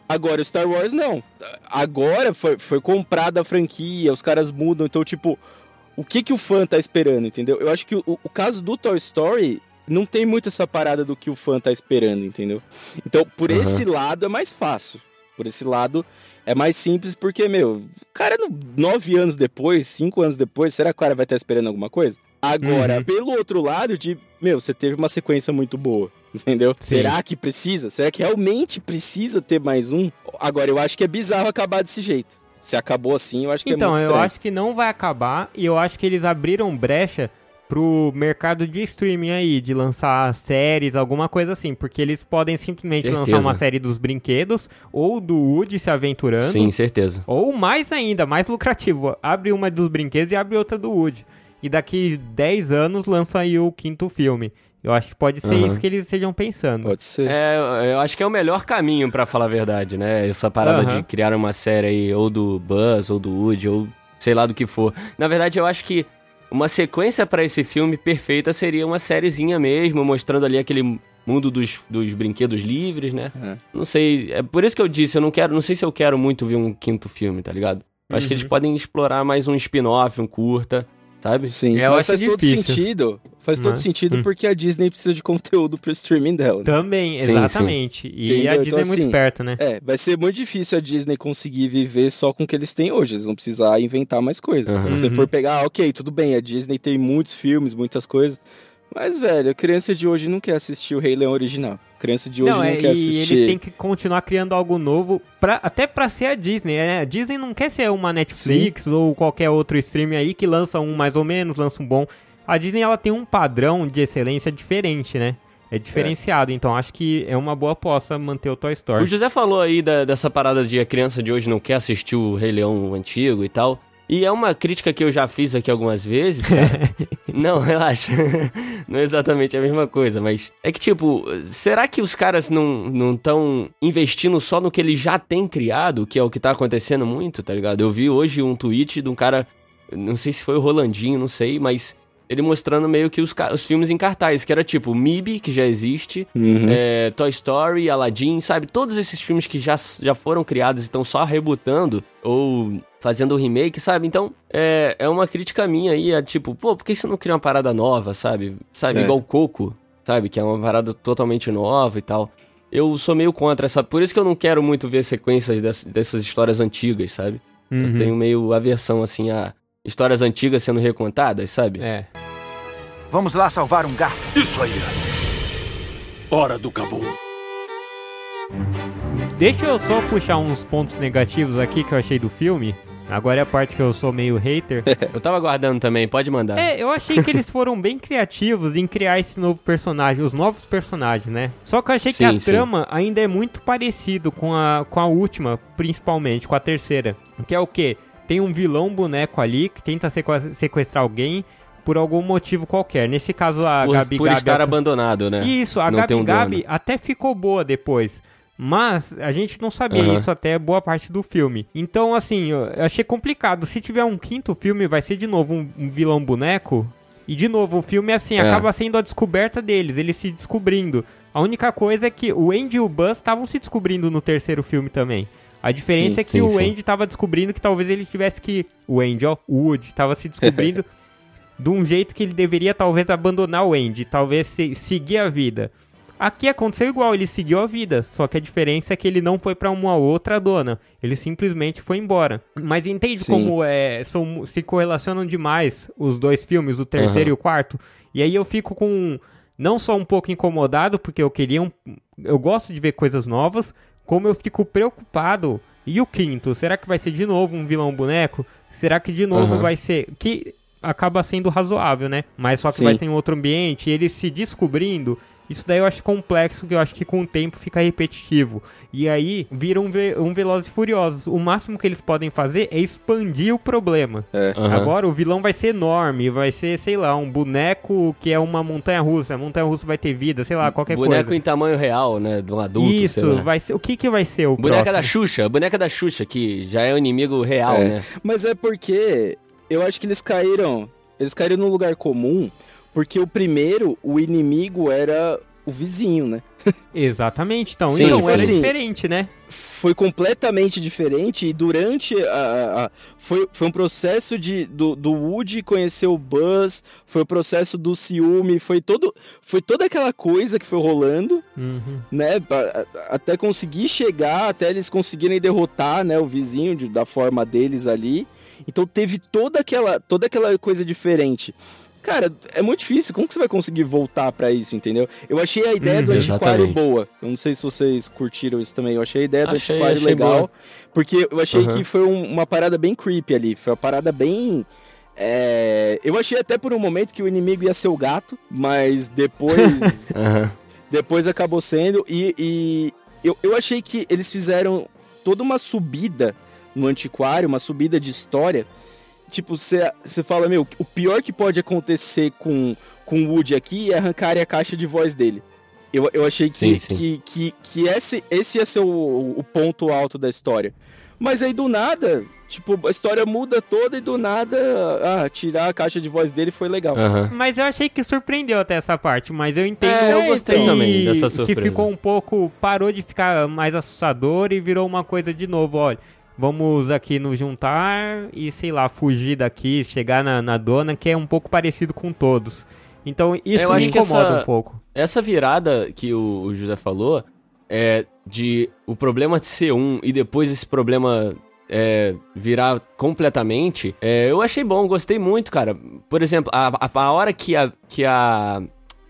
Speaker 2: Agora, o Star Wars não. Agora foi, foi comprada a franquia, os caras mudam. Então, tipo, o que que o fã tá esperando, entendeu? Eu acho que o, o caso do Toy Story não tem muito essa parada do que o fã tá esperando, entendeu? Então, por
Speaker 1: Aham.
Speaker 2: esse lado é mais fácil. Por esse lado é mais simples, porque, meu, cara, no- nove anos depois, cinco anos depois, será que o cara vai estar esperando alguma coisa? Agora,
Speaker 3: Uhum.
Speaker 2: pelo outro lado, de, meu, você teve uma sequência muito boa, entendeu?
Speaker 3: Sim.
Speaker 2: Será que precisa? Será que realmente precisa ter mais um? Agora, eu acho que é bizarro acabar desse jeito. Se acabou assim, eu acho que
Speaker 3: Então,
Speaker 2: é muito
Speaker 3: eu
Speaker 2: estranho.
Speaker 3: acho que não vai acabar e eu acho que eles abriram brecha pro mercado de streaming aí, de lançar séries, alguma coisa assim, porque eles podem simplesmente
Speaker 1: Certeza.
Speaker 3: lançar uma série dos brinquedos ou do Woody se aventurando.
Speaker 1: Sim, certeza.
Speaker 3: Ou mais ainda, mais lucrativo, abre uma dos brinquedos e abre outra do Woody. E daqui 10 anos lança aí o quinto filme. Eu acho que pode ser
Speaker 1: Aham.
Speaker 3: isso que eles estejam pensando.
Speaker 2: Pode ser.
Speaker 1: É, eu acho que é o melhor caminho, pra falar a verdade, né? Essa parada
Speaker 3: Aham.
Speaker 1: de criar uma série aí, ou do Buzz, ou do Woody, ou sei lá do que for. Na verdade, eu acho que uma sequência pra esse filme perfeita seria uma sériezinha mesmo, mostrando ali aquele mundo dos, dos brinquedos livres, né?
Speaker 2: É.
Speaker 1: Não sei, é por isso que eu disse, eu não quero, não sei se eu quero muito ver um quinto filme, tá ligado? Eu acho que eles
Speaker 3: Uhum.
Speaker 1: podem explorar mais um spin-off, um curta, sabe?
Speaker 2: Sim,
Speaker 3: Eu
Speaker 2: mas faz todo
Speaker 3: difícil.
Speaker 2: sentido. Faz todo
Speaker 3: Né?
Speaker 2: sentido
Speaker 3: Hum.
Speaker 2: porque a Disney precisa de conteúdo pro streaming dela. né?
Speaker 3: Também,
Speaker 1: Sim,
Speaker 3: exatamente. E
Speaker 2: Entendeu?
Speaker 3: a
Speaker 2: Então,
Speaker 3: Disney é muito
Speaker 2: assim,
Speaker 3: esperta, né?
Speaker 2: É, vai ser muito difícil a Disney conseguir viver só com o que eles têm hoje. Eles vão precisar inventar mais coisas.
Speaker 1: Uhum.
Speaker 2: Se você
Speaker 3: Uhum.
Speaker 2: for pegar, ok, tudo bem, a Disney tem muitos filmes, muitas coisas. Mas, velho, a criança de hoje não quer assistir o Rei Leão original. Criança de hoje não,
Speaker 3: é,
Speaker 2: quer
Speaker 3: e
Speaker 2: assistir.
Speaker 3: eles têm que continuar criando algo novo, pra, até pra ser a Disney, né? A Disney não quer ser uma Netflix ou qualquer outro streaming aí que lança um mais ou menos, lança um bom. A Disney, ela tem um padrão de excelência diferente, né? É diferenciado, então acho que é uma boa aposta manter o Toy Story.
Speaker 1: O José falou aí da- dessa parada de a criança de hoje não quer assistir o Rei Leão antigo e tal. E é uma crítica que eu já fiz aqui algumas vezes, cara. não, relaxa. não é exatamente a mesma coisa, mas é que, tipo, será que os caras não estão investindo só no que eles já têm criado, que é o que tá acontecendo muito, tá ligado? Eu vi hoje um tweet de um cara, não sei se foi o Rolandinho, não sei, mas ele mostrando meio que os, os filmes em cartaz, que era tipo MIB, que já existe,
Speaker 2: Uhum.
Speaker 1: é, Toy Story, Aladdin, sabe? Todos esses filmes que já, já foram criados e estão só rebutando ou fazendo remake, sabe? Então, é, é uma crítica minha aí, é tipo, pô, por que você não cria uma parada nova, sabe? Sabe,
Speaker 2: É.
Speaker 1: igual Coco, sabe? Que é uma parada totalmente nova e tal. Eu sou meio contra essa... Por isso que eu não quero muito ver sequências dess- dessas histórias antigas, sabe?
Speaker 3: Uhum.
Speaker 1: Eu tenho meio aversão, assim, a histórias antigas sendo recontadas, sabe?
Speaker 3: É.
Speaker 4: Vamos lá salvar um garfo.
Speaker 5: Isso aí. Hora do cabum.
Speaker 3: Deixa eu só puxar uns pontos negativos aqui que eu achei do filme. Agora é a parte que eu sou meio hater.
Speaker 1: Eu tava aguardando também, pode mandar.
Speaker 3: É, eu achei que eles foram bem criativos em criar esse novo personagem, os novos personagens, né? Só que eu achei que
Speaker 1: Sim,
Speaker 3: a
Speaker 1: sim.
Speaker 3: trama ainda é muito parecido com a, com a última, principalmente, com a terceira. Que é o quê? Tem um vilão boneco ali que tenta sequ- sequestrar alguém por algum motivo qualquer. Nesse caso, a
Speaker 1: por,
Speaker 3: Gabi
Speaker 1: por
Speaker 3: Gabi...
Speaker 1: estar abandonado, né?
Speaker 3: Isso, a
Speaker 1: Não
Speaker 3: Gabi
Speaker 1: um
Speaker 3: Gabi até ficou boa depois. Mas a gente não sabia
Speaker 1: Aham.
Speaker 3: isso até boa parte do filme. Então, assim, eu achei complicado. Se tiver um quinto filme, vai ser de novo um, um vilão boneco. E de novo, o filme, assim,
Speaker 1: É.
Speaker 3: acaba sendo a descoberta deles, eles se descobrindo. A única coisa é que o Andy e o Buzz estavam se descobrindo no terceiro filme também. A diferença
Speaker 2: Sim,
Speaker 3: é que
Speaker 1: sim,
Speaker 3: o
Speaker 1: sim.
Speaker 3: Andy tava descobrindo que talvez ele tivesse que. O Andy, ó, o Woody, tava se descobrindo de um jeito que ele deveria talvez abandonar o Andy, talvez se- seguir a vida. Aqui aconteceu igual, ele seguiu a vida, só que a diferença é que ele não foi pra uma outra dona, ele simplesmente foi embora. Mas entende
Speaker 2: Sim.
Speaker 3: como é, são, se correlacionam demais os dois filmes, o terceiro
Speaker 1: Aham.
Speaker 3: e o quarto? E aí eu fico com não só um pouco incomodado, porque eu queria um. Eu gosto de ver coisas novas, como eu fico preocupado. E o quinto, será que vai ser de novo um vilão boneco? Será que de novo
Speaker 1: Aham.
Speaker 3: vai ser. Que acaba sendo razoável, né? Mas só que
Speaker 2: Sim.
Speaker 3: vai ser em outro ambiente, ele se descobrindo. Isso daí eu acho complexo, que eu acho que com o tempo fica repetitivo. E aí vira um, ve um Velozes e Furiosos. O máximo que eles podem fazer é expandir o problema.
Speaker 1: Aham.
Speaker 3: Agora o vilão vai ser enorme, vai ser, sei lá, um boneco que é uma montanha russa. A montanha russa vai ter vida, sei lá, qualquer
Speaker 1: Boneco
Speaker 3: coisa.
Speaker 1: em tamanho real, né? De um adulto, sei
Speaker 3: Isso,
Speaker 1: lá.
Speaker 3: vai ser. O que que vai ser o
Speaker 1: Boneca da
Speaker 3: próximo?
Speaker 1: Xuxa, a boneca da Xuxa, que já é o inimigo real,
Speaker 2: É.
Speaker 1: né?
Speaker 2: Mas é porque eu acho que eles caíram. Eles caíram num lugar comum, porque o primeiro, o inimigo era o vizinho, né?
Speaker 3: Exatamente, então.
Speaker 1: Sim,
Speaker 3: então era
Speaker 2: assim,
Speaker 3: diferente, né?
Speaker 2: Foi completamente diferente e durante a. a- foi, foi um processo de, do, do Woody conhecer o Buzz, foi o processo do ciúme, foi todo. Foi toda aquela coisa que foi rolando,
Speaker 3: Uhum.
Speaker 2: né? Até conseguir chegar, até eles conseguirem derrotar, né, o vizinho de- da forma deles ali. Então teve toda aquela, toda aquela coisa diferente. Cara, é muito difícil. Como que você vai conseguir voltar pra isso, entendeu? Eu achei a ideia do
Speaker 1: Uhum,
Speaker 2: antiquário
Speaker 1: exatamente.
Speaker 2: boa. Eu não sei se vocês curtiram isso também. Eu achei a ideia do
Speaker 1: Achei-
Speaker 2: antiquário
Speaker 1: achei
Speaker 2: legal.
Speaker 1: boa.
Speaker 2: Porque eu achei
Speaker 1: Uhum.
Speaker 2: que foi um- uma parada bem creepy ali. Foi uma parada bem. é, Eu achei até por um momento que o inimigo ia ser o gato, mas depois. Depois acabou sendo. E, e eu, eu achei que eles fizeram toda uma subida no antiquário, uma subida de história. Tipo, você fala, meu, o pior que pode acontecer com, com o Woody aqui é arrancarem a caixa de voz dele. Eu, eu achei que,
Speaker 1: Sim, sim.
Speaker 2: que, que, que esse, esse ia ser o, o ponto alto da história. Mas aí do nada, tipo, a história muda toda e do nada, ah, tirar a caixa de voz dele foi legal.
Speaker 1: Aham.
Speaker 3: Mas eu achei que surpreendeu até essa parte, mas eu entendo
Speaker 1: É, eu
Speaker 3: que-
Speaker 1: gostei também dessa
Speaker 3: que
Speaker 1: surpresa.
Speaker 3: ficou um pouco, parou de ficar mais assustador e virou uma coisa de novo, olha, vamos aqui nos juntar e, sei lá, fugir daqui, chegar na, na dona, que é um pouco parecido com todos. Então isso me incomoda
Speaker 1: essa-
Speaker 3: um pouco.
Speaker 1: Essa virada que o, o José falou, é de o problema de ser um e depois esse problema é, virar completamente, é, eu achei bom, gostei muito, cara. Por exemplo, a, a, a hora que a, que a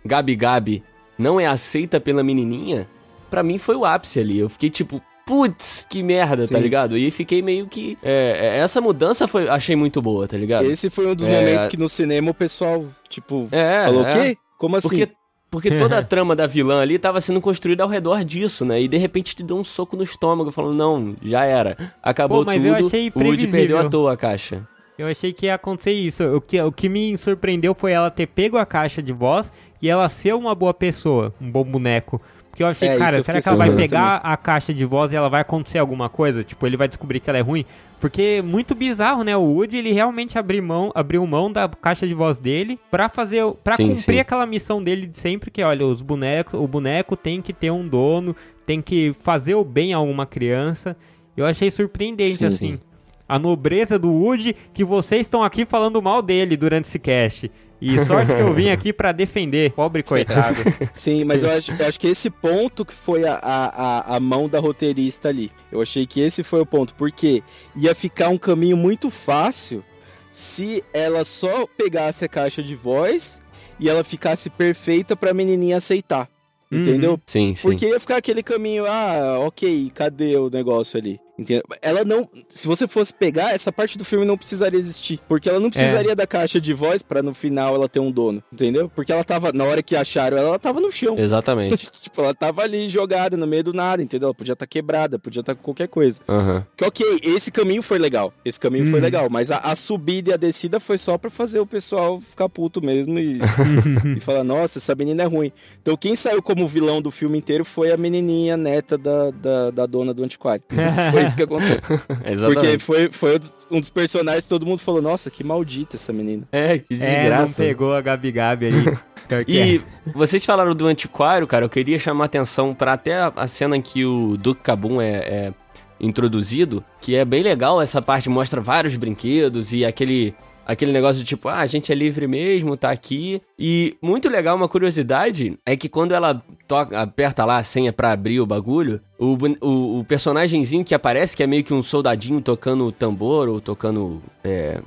Speaker 1: Gabi Gabi não é aceita pela menininha, pra mim foi o ápice ali. Eu fiquei tipo, putz, que merda, tá
Speaker 2: Sim.
Speaker 1: ligado? E fiquei meio que. é, é, essa mudança foi, achei muito boa, tá ligado?
Speaker 2: Esse foi um dos
Speaker 1: É.
Speaker 2: momentos que no cinema o pessoal, tipo,
Speaker 1: É,
Speaker 2: falou
Speaker 1: é.
Speaker 2: o quê? Como assim?
Speaker 1: Porque, porque toda a trama da vilã ali tava sendo construída ao redor disso, né? E de repente te deu um soco no estômago, falando, não, já era. Acabou
Speaker 3: Pô, mas
Speaker 1: tudo.
Speaker 3: eu achei
Speaker 1: o Woody
Speaker 3: previsível.
Speaker 1: perdeu à toa a caixa.
Speaker 3: Eu achei que ia acontecer isso. O que, o que me surpreendeu foi ela ter pego a caixa de voz e ela ser uma boa pessoa, um bom boneco. Porque eu achei,
Speaker 2: É,
Speaker 3: cara, será que ela vai pegar a caixa de voz e ela vai acontecer alguma coisa? Tipo, ele vai descobrir que ela é ruim? Porque é muito bizarro, né? O Woody, ele realmente abriu mão, abriu mão da caixa de voz dele pra fazer,
Speaker 1: Sim,
Speaker 3: cumprir
Speaker 1: sim.
Speaker 3: aquela missão dele de sempre que, olha, os bonecos, o boneco tem que ter um dono, tem que fazer o bem a uma criança. Eu achei surpreendente,
Speaker 2: Sim,
Speaker 3: assim.
Speaker 1: sim.
Speaker 3: A nobreza do Woody que vocês estão aqui falando mal dele durante esse cast. E sorte que eu vim aqui pra defender, pobre coitado.
Speaker 2: Sim, mas eu acho, eu acho que esse ponto que foi a, a, a- a mão da roteirista ali. Eu achei que esse foi o ponto, porque ia ficar um caminho muito fácil se ela só pegasse a caixa de voz e ela ficasse perfeita pra menininha aceitar. Entendeu?
Speaker 1: Sim, sim.
Speaker 2: Porque ia ficar aquele caminho, ah, ok, cadê o negócio ali? Entendeu? Ela não. Se você fosse pegar, essa parte do filme não precisaria existir. Porque ela não precisaria da caixa de voz pra no final ela ter um dono. Entendeu? Porque ela tava. Na hora que acharam ela, ela tava no chão.
Speaker 1: Exatamente.
Speaker 2: tipo, ela tava ali jogada no meio do nada, entendeu? Ela podia estar quebrada, podia estar com qualquer coisa.
Speaker 1: Aham.
Speaker 2: Que ok, esse caminho foi legal. Esse caminho
Speaker 3: Uhum.
Speaker 2: foi legal. Mas a, a subida e a descida foi só pra fazer o pessoal ficar puto mesmo e, e falar, nossa, essa menina é ruim. Então quem saiu como vilão do filme inteiro foi a menininha neta da, da, da dona do antiquário. foi isso que aconteceu. Porque
Speaker 1: Exatamente.
Speaker 2: foi, foi um dos personagens que todo mundo falou, nossa, que maldita essa menina.
Speaker 1: É, que
Speaker 3: é, não
Speaker 1: desgraça.
Speaker 3: pegou a Gabi Gabi aí. Que é.
Speaker 1: E vocês falaram do antiquário, cara, eu queria chamar atenção pra até a- cena em que o Duke Kabum é, é introduzido, que é bem legal, essa parte mostra vários brinquedos e aquele aquele negócio de tipo, ah, a gente é livre mesmo, tá aqui. E muito legal, uma curiosidade, é que quando ela toca, aperta lá a senha pra abrir o bagulho, o, o, o personagemzinho que aparece, que é meio que um soldadinho tocando tambor ou tocando é,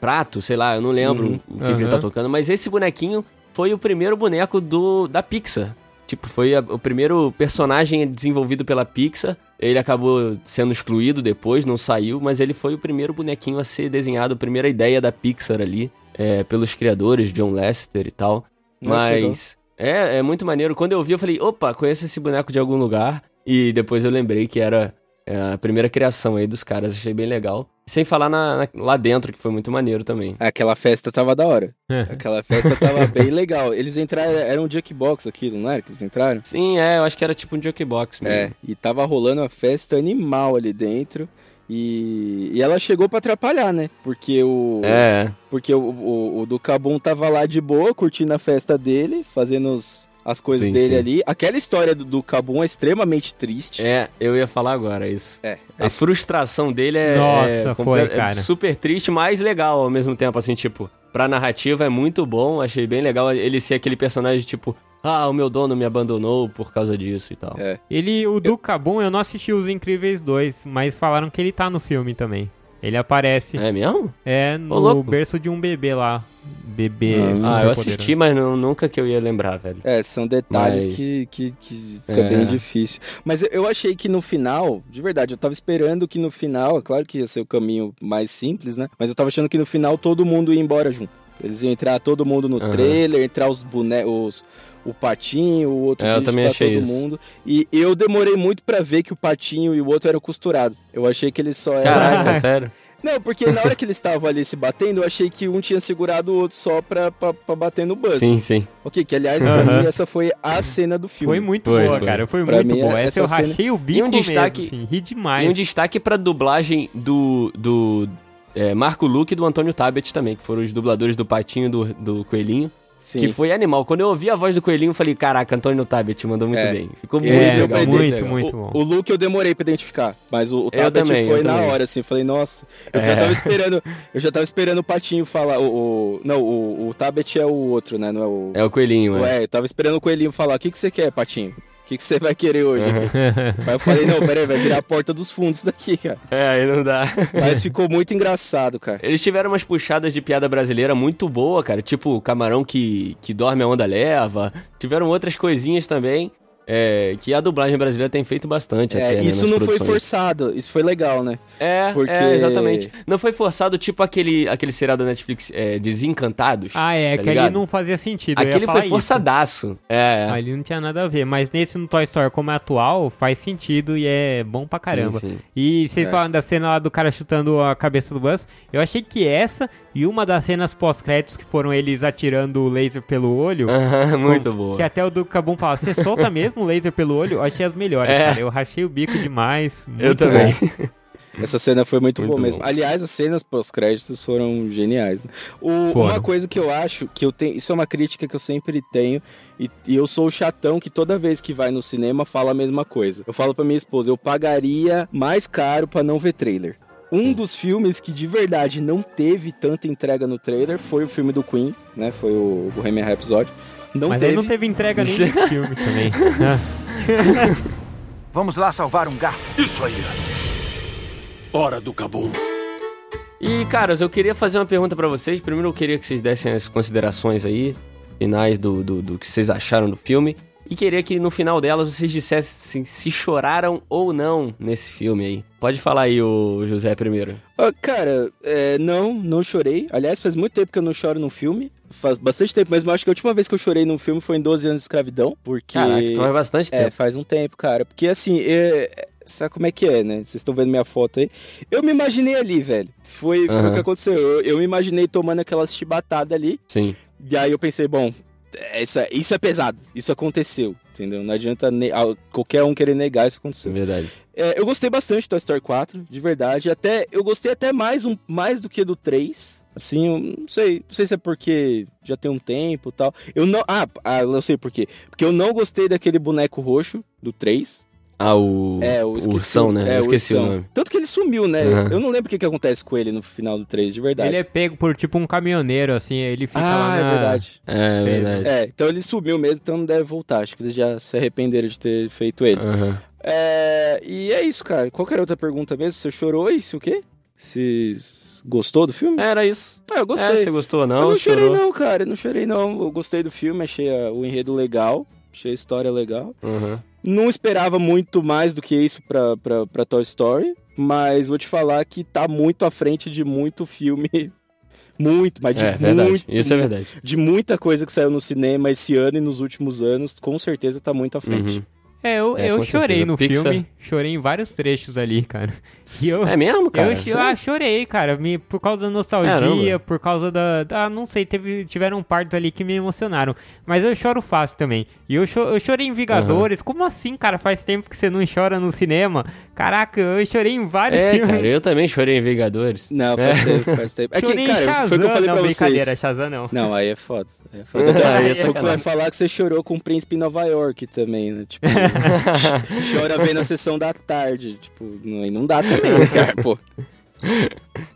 Speaker 1: prato, sei lá, eu não lembro
Speaker 2: Uhum.
Speaker 1: o que, que ele tá tocando, mas esse bonequinho foi o primeiro boneco do da Pixar. Tipo, foi a- o primeiro personagem desenvolvido pela Pixar. Ele acabou sendo excluído depois, não saiu, mas ele foi o primeiro bonequinho a ser desenhado, a primeira ideia da Pixar ali, é, pelos criadores, John Lasseter e tal.
Speaker 2: Legal.
Speaker 1: Mas é, é muito maneiro. Quando eu vi, eu falei, opa, conheço esse boneco de algum lugar. E depois eu lembrei que era é, a primeira criação aí dos caras, achei bem legal. Sem falar na- na- lá dentro, que foi muito maneiro também.
Speaker 2: Aquela festa tava da hora. Aquela festa tava bem legal. Eles entraram, era um jukebox aquilo, não era que eles entraram?
Speaker 1: Sim, é, eu acho que era tipo um jukebox mesmo.
Speaker 2: É, e tava rolando uma festa animal ali dentro. E, e ela chegou pra atrapalhar, né? Porque o.
Speaker 1: É,
Speaker 2: Porque o, o, o do Cabum tava lá de boa, curtindo a festa dele, fazendo os- as coisas
Speaker 1: Sim,
Speaker 2: dele
Speaker 1: sim.
Speaker 2: ali. Aquela história do, do Cabum é extremamente triste.
Speaker 1: é, eu ia falar agora isso.
Speaker 2: É.
Speaker 1: A
Speaker 2: esse-
Speaker 1: frustração dele é,
Speaker 3: Nossa,
Speaker 1: é
Speaker 3: foi,
Speaker 1: é
Speaker 3: cara.
Speaker 1: super triste, mas legal ao mesmo tempo, assim, tipo, pra narrativa é muito bom, achei bem legal ele ser aquele personagem, tipo, ah, o meu dono me abandonou por causa disso e tal.
Speaker 2: É.
Speaker 3: Ele, o do Cabum, eu não assisti Os Incríveis 2, mas falaram que ele tá no filme também. Ele aparece.
Speaker 1: É mesmo?
Speaker 3: É, no berço de um bebê lá. Bebê.
Speaker 2: Ah,
Speaker 1: Ah, eu assisti, mas não- nunca que eu ia lembrar, velho.
Speaker 2: É, são detalhes
Speaker 1: Mas-
Speaker 2: que, que, que fica
Speaker 1: É.
Speaker 2: bem difícil. Mas eu- eu achei que no final, de verdade, eu tava esperando que no final, é claro que ia ser o caminho mais simples, né? Mas eu tava achando que no final todo mundo ia embora junto. Eles iam entrar todo mundo no
Speaker 1: Aham.
Speaker 2: trailer, entrar os bonecos, o patinho, o outro
Speaker 1: É, eu
Speaker 2: bicho,
Speaker 1: também
Speaker 2: tá
Speaker 1: achei
Speaker 2: todo
Speaker 1: isso.
Speaker 2: mundo. E eu demorei muito pra ver que o patinho e o outro eram costurados. Eu achei que eles só eram.
Speaker 1: Caraca, sério?
Speaker 2: Não, porque na hora que eles estavam ali se batendo, eu achei que um tinha segurado o outro só pra, pra, pra bater no Buzz.
Speaker 1: Sim, sim.
Speaker 2: Ok, que aliás, pra
Speaker 3: Aham.
Speaker 2: mim, essa foi a cena do filme.
Speaker 3: Foi muito
Speaker 1: Foi,
Speaker 3: boa,
Speaker 1: foi.
Speaker 3: cara. Foi
Speaker 2: Pra
Speaker 3: muito
Speaker 2: mim,
Speaker 3: boa. Essa,
Speaker 2: essa
Speaker 3: eu
Speaker 2: cena-
Speaker 3: rachei o bico
Speaker 1: E um destaque-
Speaker 3: mesmo, assim, ri demais.
Speaker 1: E um destaque pra dublagem do, do é, Marco Luque e do Antônio Tabet também, que foram os dubladores do Patinho e do, do Coelhinho.
Speaker 2: Sim.
Speaker 1: Que foi animal. Quando eu ouvi a voz do Coelhinho, eu falei, caraca, Antônio Tabet mandou muito
Speaker 2: É.
Speaker 1: bem. Ficou muito
Speaker 3: É,
Speaker 1: legal.
Speaker 2: pra
Speaker 1: muito
Speaker 3: muito, muito
Speaker 2: o,
Speaker 3: bom.
Speaker 2: o Luke eu demorei pra identificar, mas o, o Tablet
Speaker 1: também,
Speaker 2: foi na
Speaker 1: também.
Speaker 2: hora, assim. Falei, nossa, eu
Speaker 1: É.
Speaker 2: já tava esperando. Eu já tava esperando o Patinho falar. O, o- não, o, o Tablet é o outro, né? Não é o.
Speaker 1: É o Coelhinho, é.
Speaker 2: Ué, eu tava esperando o Coelhinho falar: o que, que você quer, Patinho? O que, que você vai querer hoje? Aí eu falei, não, peraí, vai virar a porta dos fundos daqui, cara.
Speaker 1: É, aí não dá.
Speaker 2: Mas ficou muito engraçado, cara.
Speaker 1: Eles tiveram umas puxadas de piada brasileira muito boa, cara. Tipo, camarão que, que dorme a onda leva. Tiveram outras coisinhas também. É, que a dublagem brasileira tem feito bastante.
Speaker 2: É,
Speaker 1: até, né,
Speaker 2: isso
Speaker 1: nas
Speaker 2: não foi
Speaker 1: produções.
Speaker 2: forçado, isso foi legal, né?
Speaker 1: É,
Speaker 2: Porque-
Speaker 1: é, exatamente. Não foi forçado, tipo aquele, aquele seriado da Netflix, é, Desencantados.
Speaker 3: Ah, é,
Speaker 1: tá
Speaker 3: que ali
Speaker 1: ligado?
Speaker 3: não fazia sentido.
Speaker 1: Aquele foi forçadaço. É, é.
Speaker 3: Ali não tinha nada a ver, mas nesse no Toy Story, como é atual, faz sentido e é bom pra caramba.
Speaker 1: Sim, sim.
Speaker 3: E vocês
Speaker 2: É.
Speaker 3: falam da cena lá do cara chutando a cabeça do Buzz, eu achei que essa e uma das cenas pós-créditos que foram eles atirando o laser pelo olho,
Speaker 1: Aham, muito
Speaker 3: com-
Speaker 1: boa.
Speaker 3: que até o do Cabum fala, você solta mesmo o laser pelo olho? Eu achei as melhores,
Speaker 1: É.
Speaker 3: cara. Eu rachei o bico demais.
Speaker 1: Eu também.
Speaker 2: Essa cena foi muito,
Speaker 1: Muito
Speaker 2: boa mesmo.
Speaker 1: bom.
Speaker 2: Aliás, as cenas pós-créditos foram geniais. né? O-
Speaker 3: Foram.
Speaker 2: uma coisa que eu acho que eu tenho. Isso é uma crítica que eu sempre tenho. E, e eu sou o chatão que toda vez que vai no cinema fala a mesma coisa. Eu falo pra minha esposa, eu pagaria mais caro pra não ver trailer. Um dos filmes que de verdade não teve tanta entrega no trailer foi o filme do Queen, né? Foi o Bohemian Rhapsody. Não
Speaker 3: Mas
Speaker 2: teve.
Speaker 3: não teve entrega nem filme também.
Speaker 4: Vamos lá salvar um garfo.
Speaker 5: Isso aí. Hora do Cabum.
Speaker 1: E, caras, eu queria fazer uma pergunta pra vocês. Primeiro, eu queria que vocês dessem as considerações aí, finais do, do, do que vocês acharam do filme. E queria que no final delas vocês dissessem se choraram ou não nesse filme aí. Pode falar aí, o José, primeiro.
Speaker 2: Ah, cara, é, não, não chorei. Aliás, faz muito tempo que eu não choro num filme. Faz bastante tempo, mas eu acho que a última vez que eu chorei num filme foi em 12 anos de escravidão. Porque.
Speaker 1: Caraca, então é bastante
Speaker 2: É,
Speaker 1: tempo.
Speaker 2: faz um tempo, cara. Porque assim, é, sabe como é que é, né? Vocês estão vendo minha foto aí. Eu me imaginei ali, velho. Foi, foi o que aconteceu. Eu, eu me imaginei tomando aquelas chibatadas ali.
Speaker 1: Sim.
Speaker 2: E aí eu pensei, bom, é, isso é, isso é pesado. Isso aconteceu, entendeu? Não adianta qualquer um querer negar isso
Speaker 1: É
Speaker 2: aconteceu.
Speaker 1: verdade.
Speaker 2: É, eu gostei bastante de Toy Story 4, de verdade. Até eu gostei até mais um mais do que do 3. Assim, eu não sei, não sei se é porque já tem um tempo e tal. Eu não, ah, ah, eu sei por quê. Porque eu não gostei daquele boneco roxo do 3.
Speaker 1: Ah, o.
Speaker 2: É, o esqueci,
Speaker 1: Ursão, né?
Speaker 2: É,
Speaker 1: eu esqueci o
Speaker 2: Ursão.
Speaker 1: nome.
Speaker 2: Tanto que ele sumiu, né?
Speaker 1: Aham.
Speaker 2: Eu não lembro o que, que acontece com ele no final do 3, de verdade.
Speaker 3: Ele é pego por tipo um caminhoneiro, assim, ele fica
Speaker 2: ah,
Speaker 3: lá na...
Speaker 2: é verdade.
Speaker 1: É, verdade.
Speaker 2: É, então ele sumiu mesmo, então não deve voltar. Acho que eles já se arrependeram de ter feito ele.
Speaker 1: Aham.
Speaker 2: É, e é isso, cara. Qual que era a outra pergunta mesmo? Você chorou e se o quê? Se gostou do filme?
Speaker 1: Era isso.
Speaker 2: Ah, eu
Speaker 1: É,
Speaker 2: gostei.
Speaker 1: você gostou ou não?
Speaker 2: eu não chorei
Speaker 1: chorou?
Speaker 2: não, cara. Eu não chorei não. Eu gostei do filme, achei o enredo legal. Achei a história legal.
Speaker 1: Uhum.
Speaker 2: Não esperava muito mais do que isso pra, pra, pra Toy Story. Mas vou te falar que tá muito à frente de muito filme. Muito, mas de
Speaker 1: É, verdade.
Speaker 2: muito.
Speaker 1: Isso é verdade.
Speaker 2: De muita coisa que saiu no cinema esse ano e nos últimos anos, com certeza tá muito à frente.
Speaker 1: Uhum.
Speaker 3: É, eu,
Speaker 1: É,
Speaker 3: eu chorei
Speaker 1: certeza.
Speaker 3: no
Speaker 1: Pixar.
Speaker 3: filme, chorei em vários trechos ali, cara. E eu,
Speaker 1: É mesmo, cara?
Speaker 3: eu ah, chorei, cara, me, por causa da nostalgia,
Speaker 1: Caramba.
Speaker 3: por causa da, da- não sei, teve, tiveram partes ali que me emocionaram, mas eu choro fácil também. E eu, cho- eu chorei em Vingadores, como assim, cara? Faz tempo que você não chora no cinema? Caraca, eu chorei em vários
Speaker 1: É,
Speaker 3: filmes.
Speaker 1: cara, eu também chorei em Vingadores.
Speaker 2: Não,
Speaker 1: É.
Speaker 2: faz tempo, faz tempo. É que,
Speaker 3: chorei em
Speaker 2: cara,
Speaker 3: Shazam,
Speaker 2: foi o que eu falei
Speaker 3: não,
Speaker 2: pra
Speaker 3: brincadeira,
Speaker 2: vocês.
Speaker 3: Shazam não.
Speaker 2: Não, aí é foda. Aí é foda. Daqui a
Speaker 1: Aí é
Speaker 2: você vai falar que você chorou com o Príncipe em Nova York também, né? Tipo, ch- chora vendo a sessão da tarde. Tipo, não, não dá também, né, cara? Pô.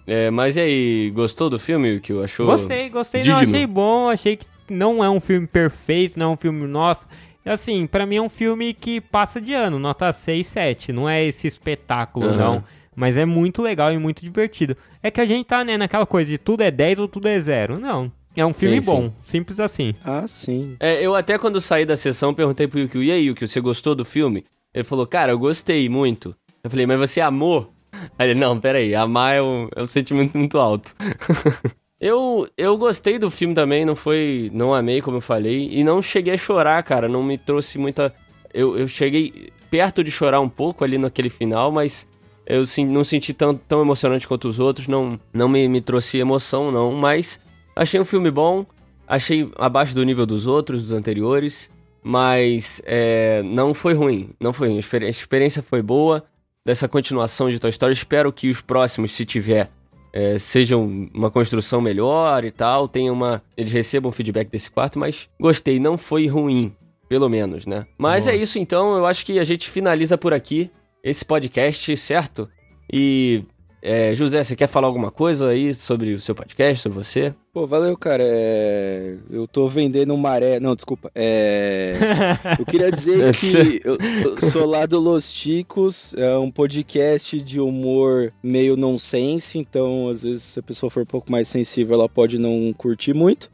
Speaker 1: É, mas e aí, gostou do filme? O que achou?
Speaker 3: Gostei, gostei, não,
Speaker 1: digno?
Speaker 3: achei bom, achei que não é um filme perfeito, não é um filme nosso. Assim, pra mim é um filme que passa de ano, nota 6, 7, não é esse espetáculo,
Speaker 1: Aham.
Speaker 3: não. Mas é muito legal e muito divertido. É que a gente tá, né, naquela coisa de tudo é 10 ou tudo é 0. Não, é um filme
Speaker 1: Sim,
Speaker 3: bom,
Speaker 1: sim.
Speaker 3: simples assim.
Speaker 2: Ah, sim.
Speaker 1: É, eu até quando saí da sessão perguntei pro Yukio, e aí, Yukio, você gostou do filme? Ele falou, cara, eu gostei muito. Eu falei, mas você amou? Aí ele, não, peraí, amar é um, é um sentimento muito alto. eu, eu gostei do filme também, não foi. Não amei, como eu falei, e não cheguei a chorar, cara. Não me trouxe muita. Eu, eu cheguei perto de chorar um pouco ali naquele final, mas eu sim- não senti tão, tão emocionante quanto os outros, não, não me, me trouxe emoção, não. Mas achei um filme bom, achei abaixo do nível dos outros, dos anteriores, mas é, não foi ruim, não foi ruim. A experi- a experiência foi boa dessa continuação de Toy Story. Espero que os próximos, se tiver, é, sejam uma construção melhor e tal, tenha uma, eles recebam feedback desse quarto, mas gostei, não foi ruim, pelo menos, né? Mas
Speaker 3: Boa.
Speaker 1: é isso então, eu acho que a gente finaliza por aqui esse podcast, certo? E é, José, você quer falar alguma coisa aí sobre o seu podcast, sobre você?
Speaker 2: Pô, valeu, cara. É... Eu tô vendendo maré. Não, desculpa. É... Eu queria dizer que eu, eu sou lá do Los Ticos, é um podcast de humor meio nonsense, então às vezes se a pessoa for um pouco mais sensível, ela pode não curtir muito.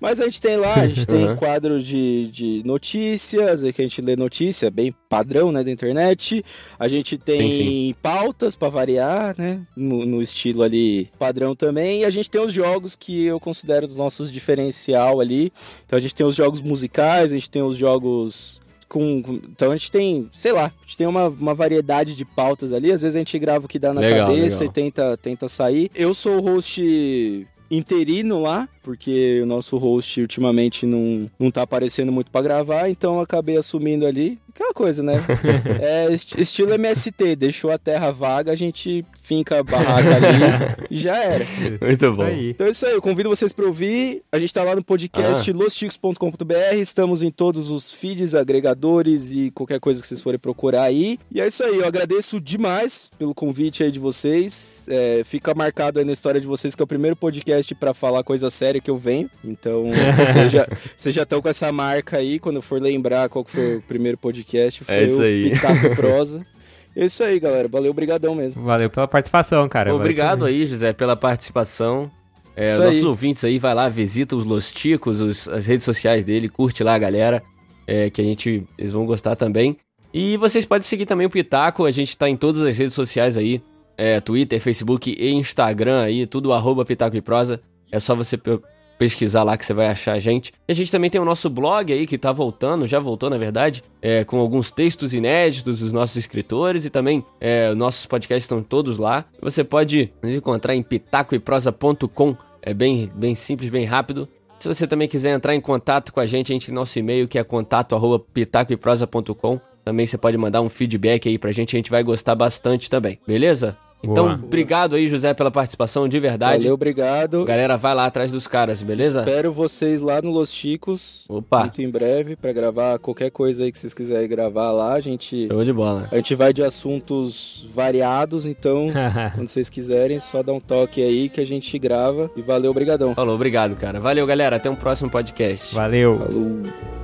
Speaker 2: Mas a gente tem lá, a gente tem
Speaker 1: Uhum.
Speaker 2: quadro de, de notícias, é que a gente lê notícia, bem padrão, né, da internet. A gente tem
Speaker 1: Sim,
Speaker 2: pautas pra variar, né, no, no estilo ali padrão também. E a gente tem os jogos que eu considero os nossos diferencial ali. Então a gente tem os jogos musicais, a gente tem os jogos com. com- Então a gente tem, sei lá, a gente tem uma, uma variedade de pautas ali. Às vezes a gente grava o que dá na
Speaker 1: Legal,
Speaker 2: cabeça
Speaker 1: legal.
Speaker 2: e tenta, tenta sair. Eu sou o host interino lá, porque o nosso host ultimamente não, não tá aparecendo muito pra gravar, então eu acabei assumindo ali. Aquela coisa, né? é esti- estilo MST, deixou a terra vaga, a gente finca a barraca ali e já era.
Speaker 1: Muito bom.
Speaker 3: Aí.
Speaker 2: Então é isso aí, eu convido vocês para ouvir. A gente tá lá no podcast
Speaker 1: Ah.
Speaker 2: losticos.com.br, estamos em todos os feeds, agregadores e qualquer coisa que vocês forem procurar aí. E é isso aí, eu agradeço demais pelo convite aí de vocês. É, fica marcado aí na história de vocês que é o primeiro podcast para falar coisa séria que eu venho. Então, vocês já- vocês já estão com essa marca aí, quando for lembrar qual que foi o primeiro podcast, foi
Speaker 1: É isso
Speaker 2: o
Speaker 1: aí.
Speaker 2: Pitaco e Prosa. É isso aí, galera. Valeu, brigadão mesmo.
Speaker 3: Valeu pela participação, cara.
Speaker 1: Obrigado
Speaker 3: Valeu
Speaker 1: aí, José, pela participação. É, nossos
Speaker 2: aí.
Speaker 1: ouvintes aí, vai lá, visita os Losticos, os, as redes sociais dele, curte lá, galera, é, que a gente, eles vão gostar também. E vocês podem seguir também o Pitaco, a gente tá em todas as redes sociais aí, é, Twitter, Facebook e Instagram aí, tudo arroba Pitaco e Prosa. É só você pe- pesquisar lá que você vai achar a gente. E a gente também tem o nosso blog aí que tá voltando, já voltou na verdade, é, com alguns textos inéditos dos nossos escritores e também é, nossos podcasts estão todos lá. Você pode nos encontrar em pitacoeprosa.com, é bem, bem simples, bem rápido. Se você também quiser entrar em contato com a gente, a gente tem nosso e-mail que é contato arroba pitacoeprosa.com. Também você pode mandar um feedback aí pra gente, a gente vai gostar bastante também, beleza? Então,
Speaker 3: Boa.
Speaker 1: obrigado aí, José, pela participação de verdade.
Speaker 2: Valeu, obrigado.
Speaker 1: Galera, vai lá atrás dos caras, beleza?
Speaker 2: Espero vocês lá no Los Chicos.
Speaker 1: Opa,
Speaker 2: Muito em breve pra gravar qualquer coisa aí que vocês quiserem gravar lá. A gente,
Speaker 1: show de bola.
Speaker 2: a gente vai de assuntos variados, então quando vocês quiserem, só dá um toque aí que a gente grava. E valeu, brigadão.
Speaker 1: Falou, obrigado, cara. Valeu, galera. Até um próximo podcast.
Speaker 3: Valeu.
Speaker 2: Falou.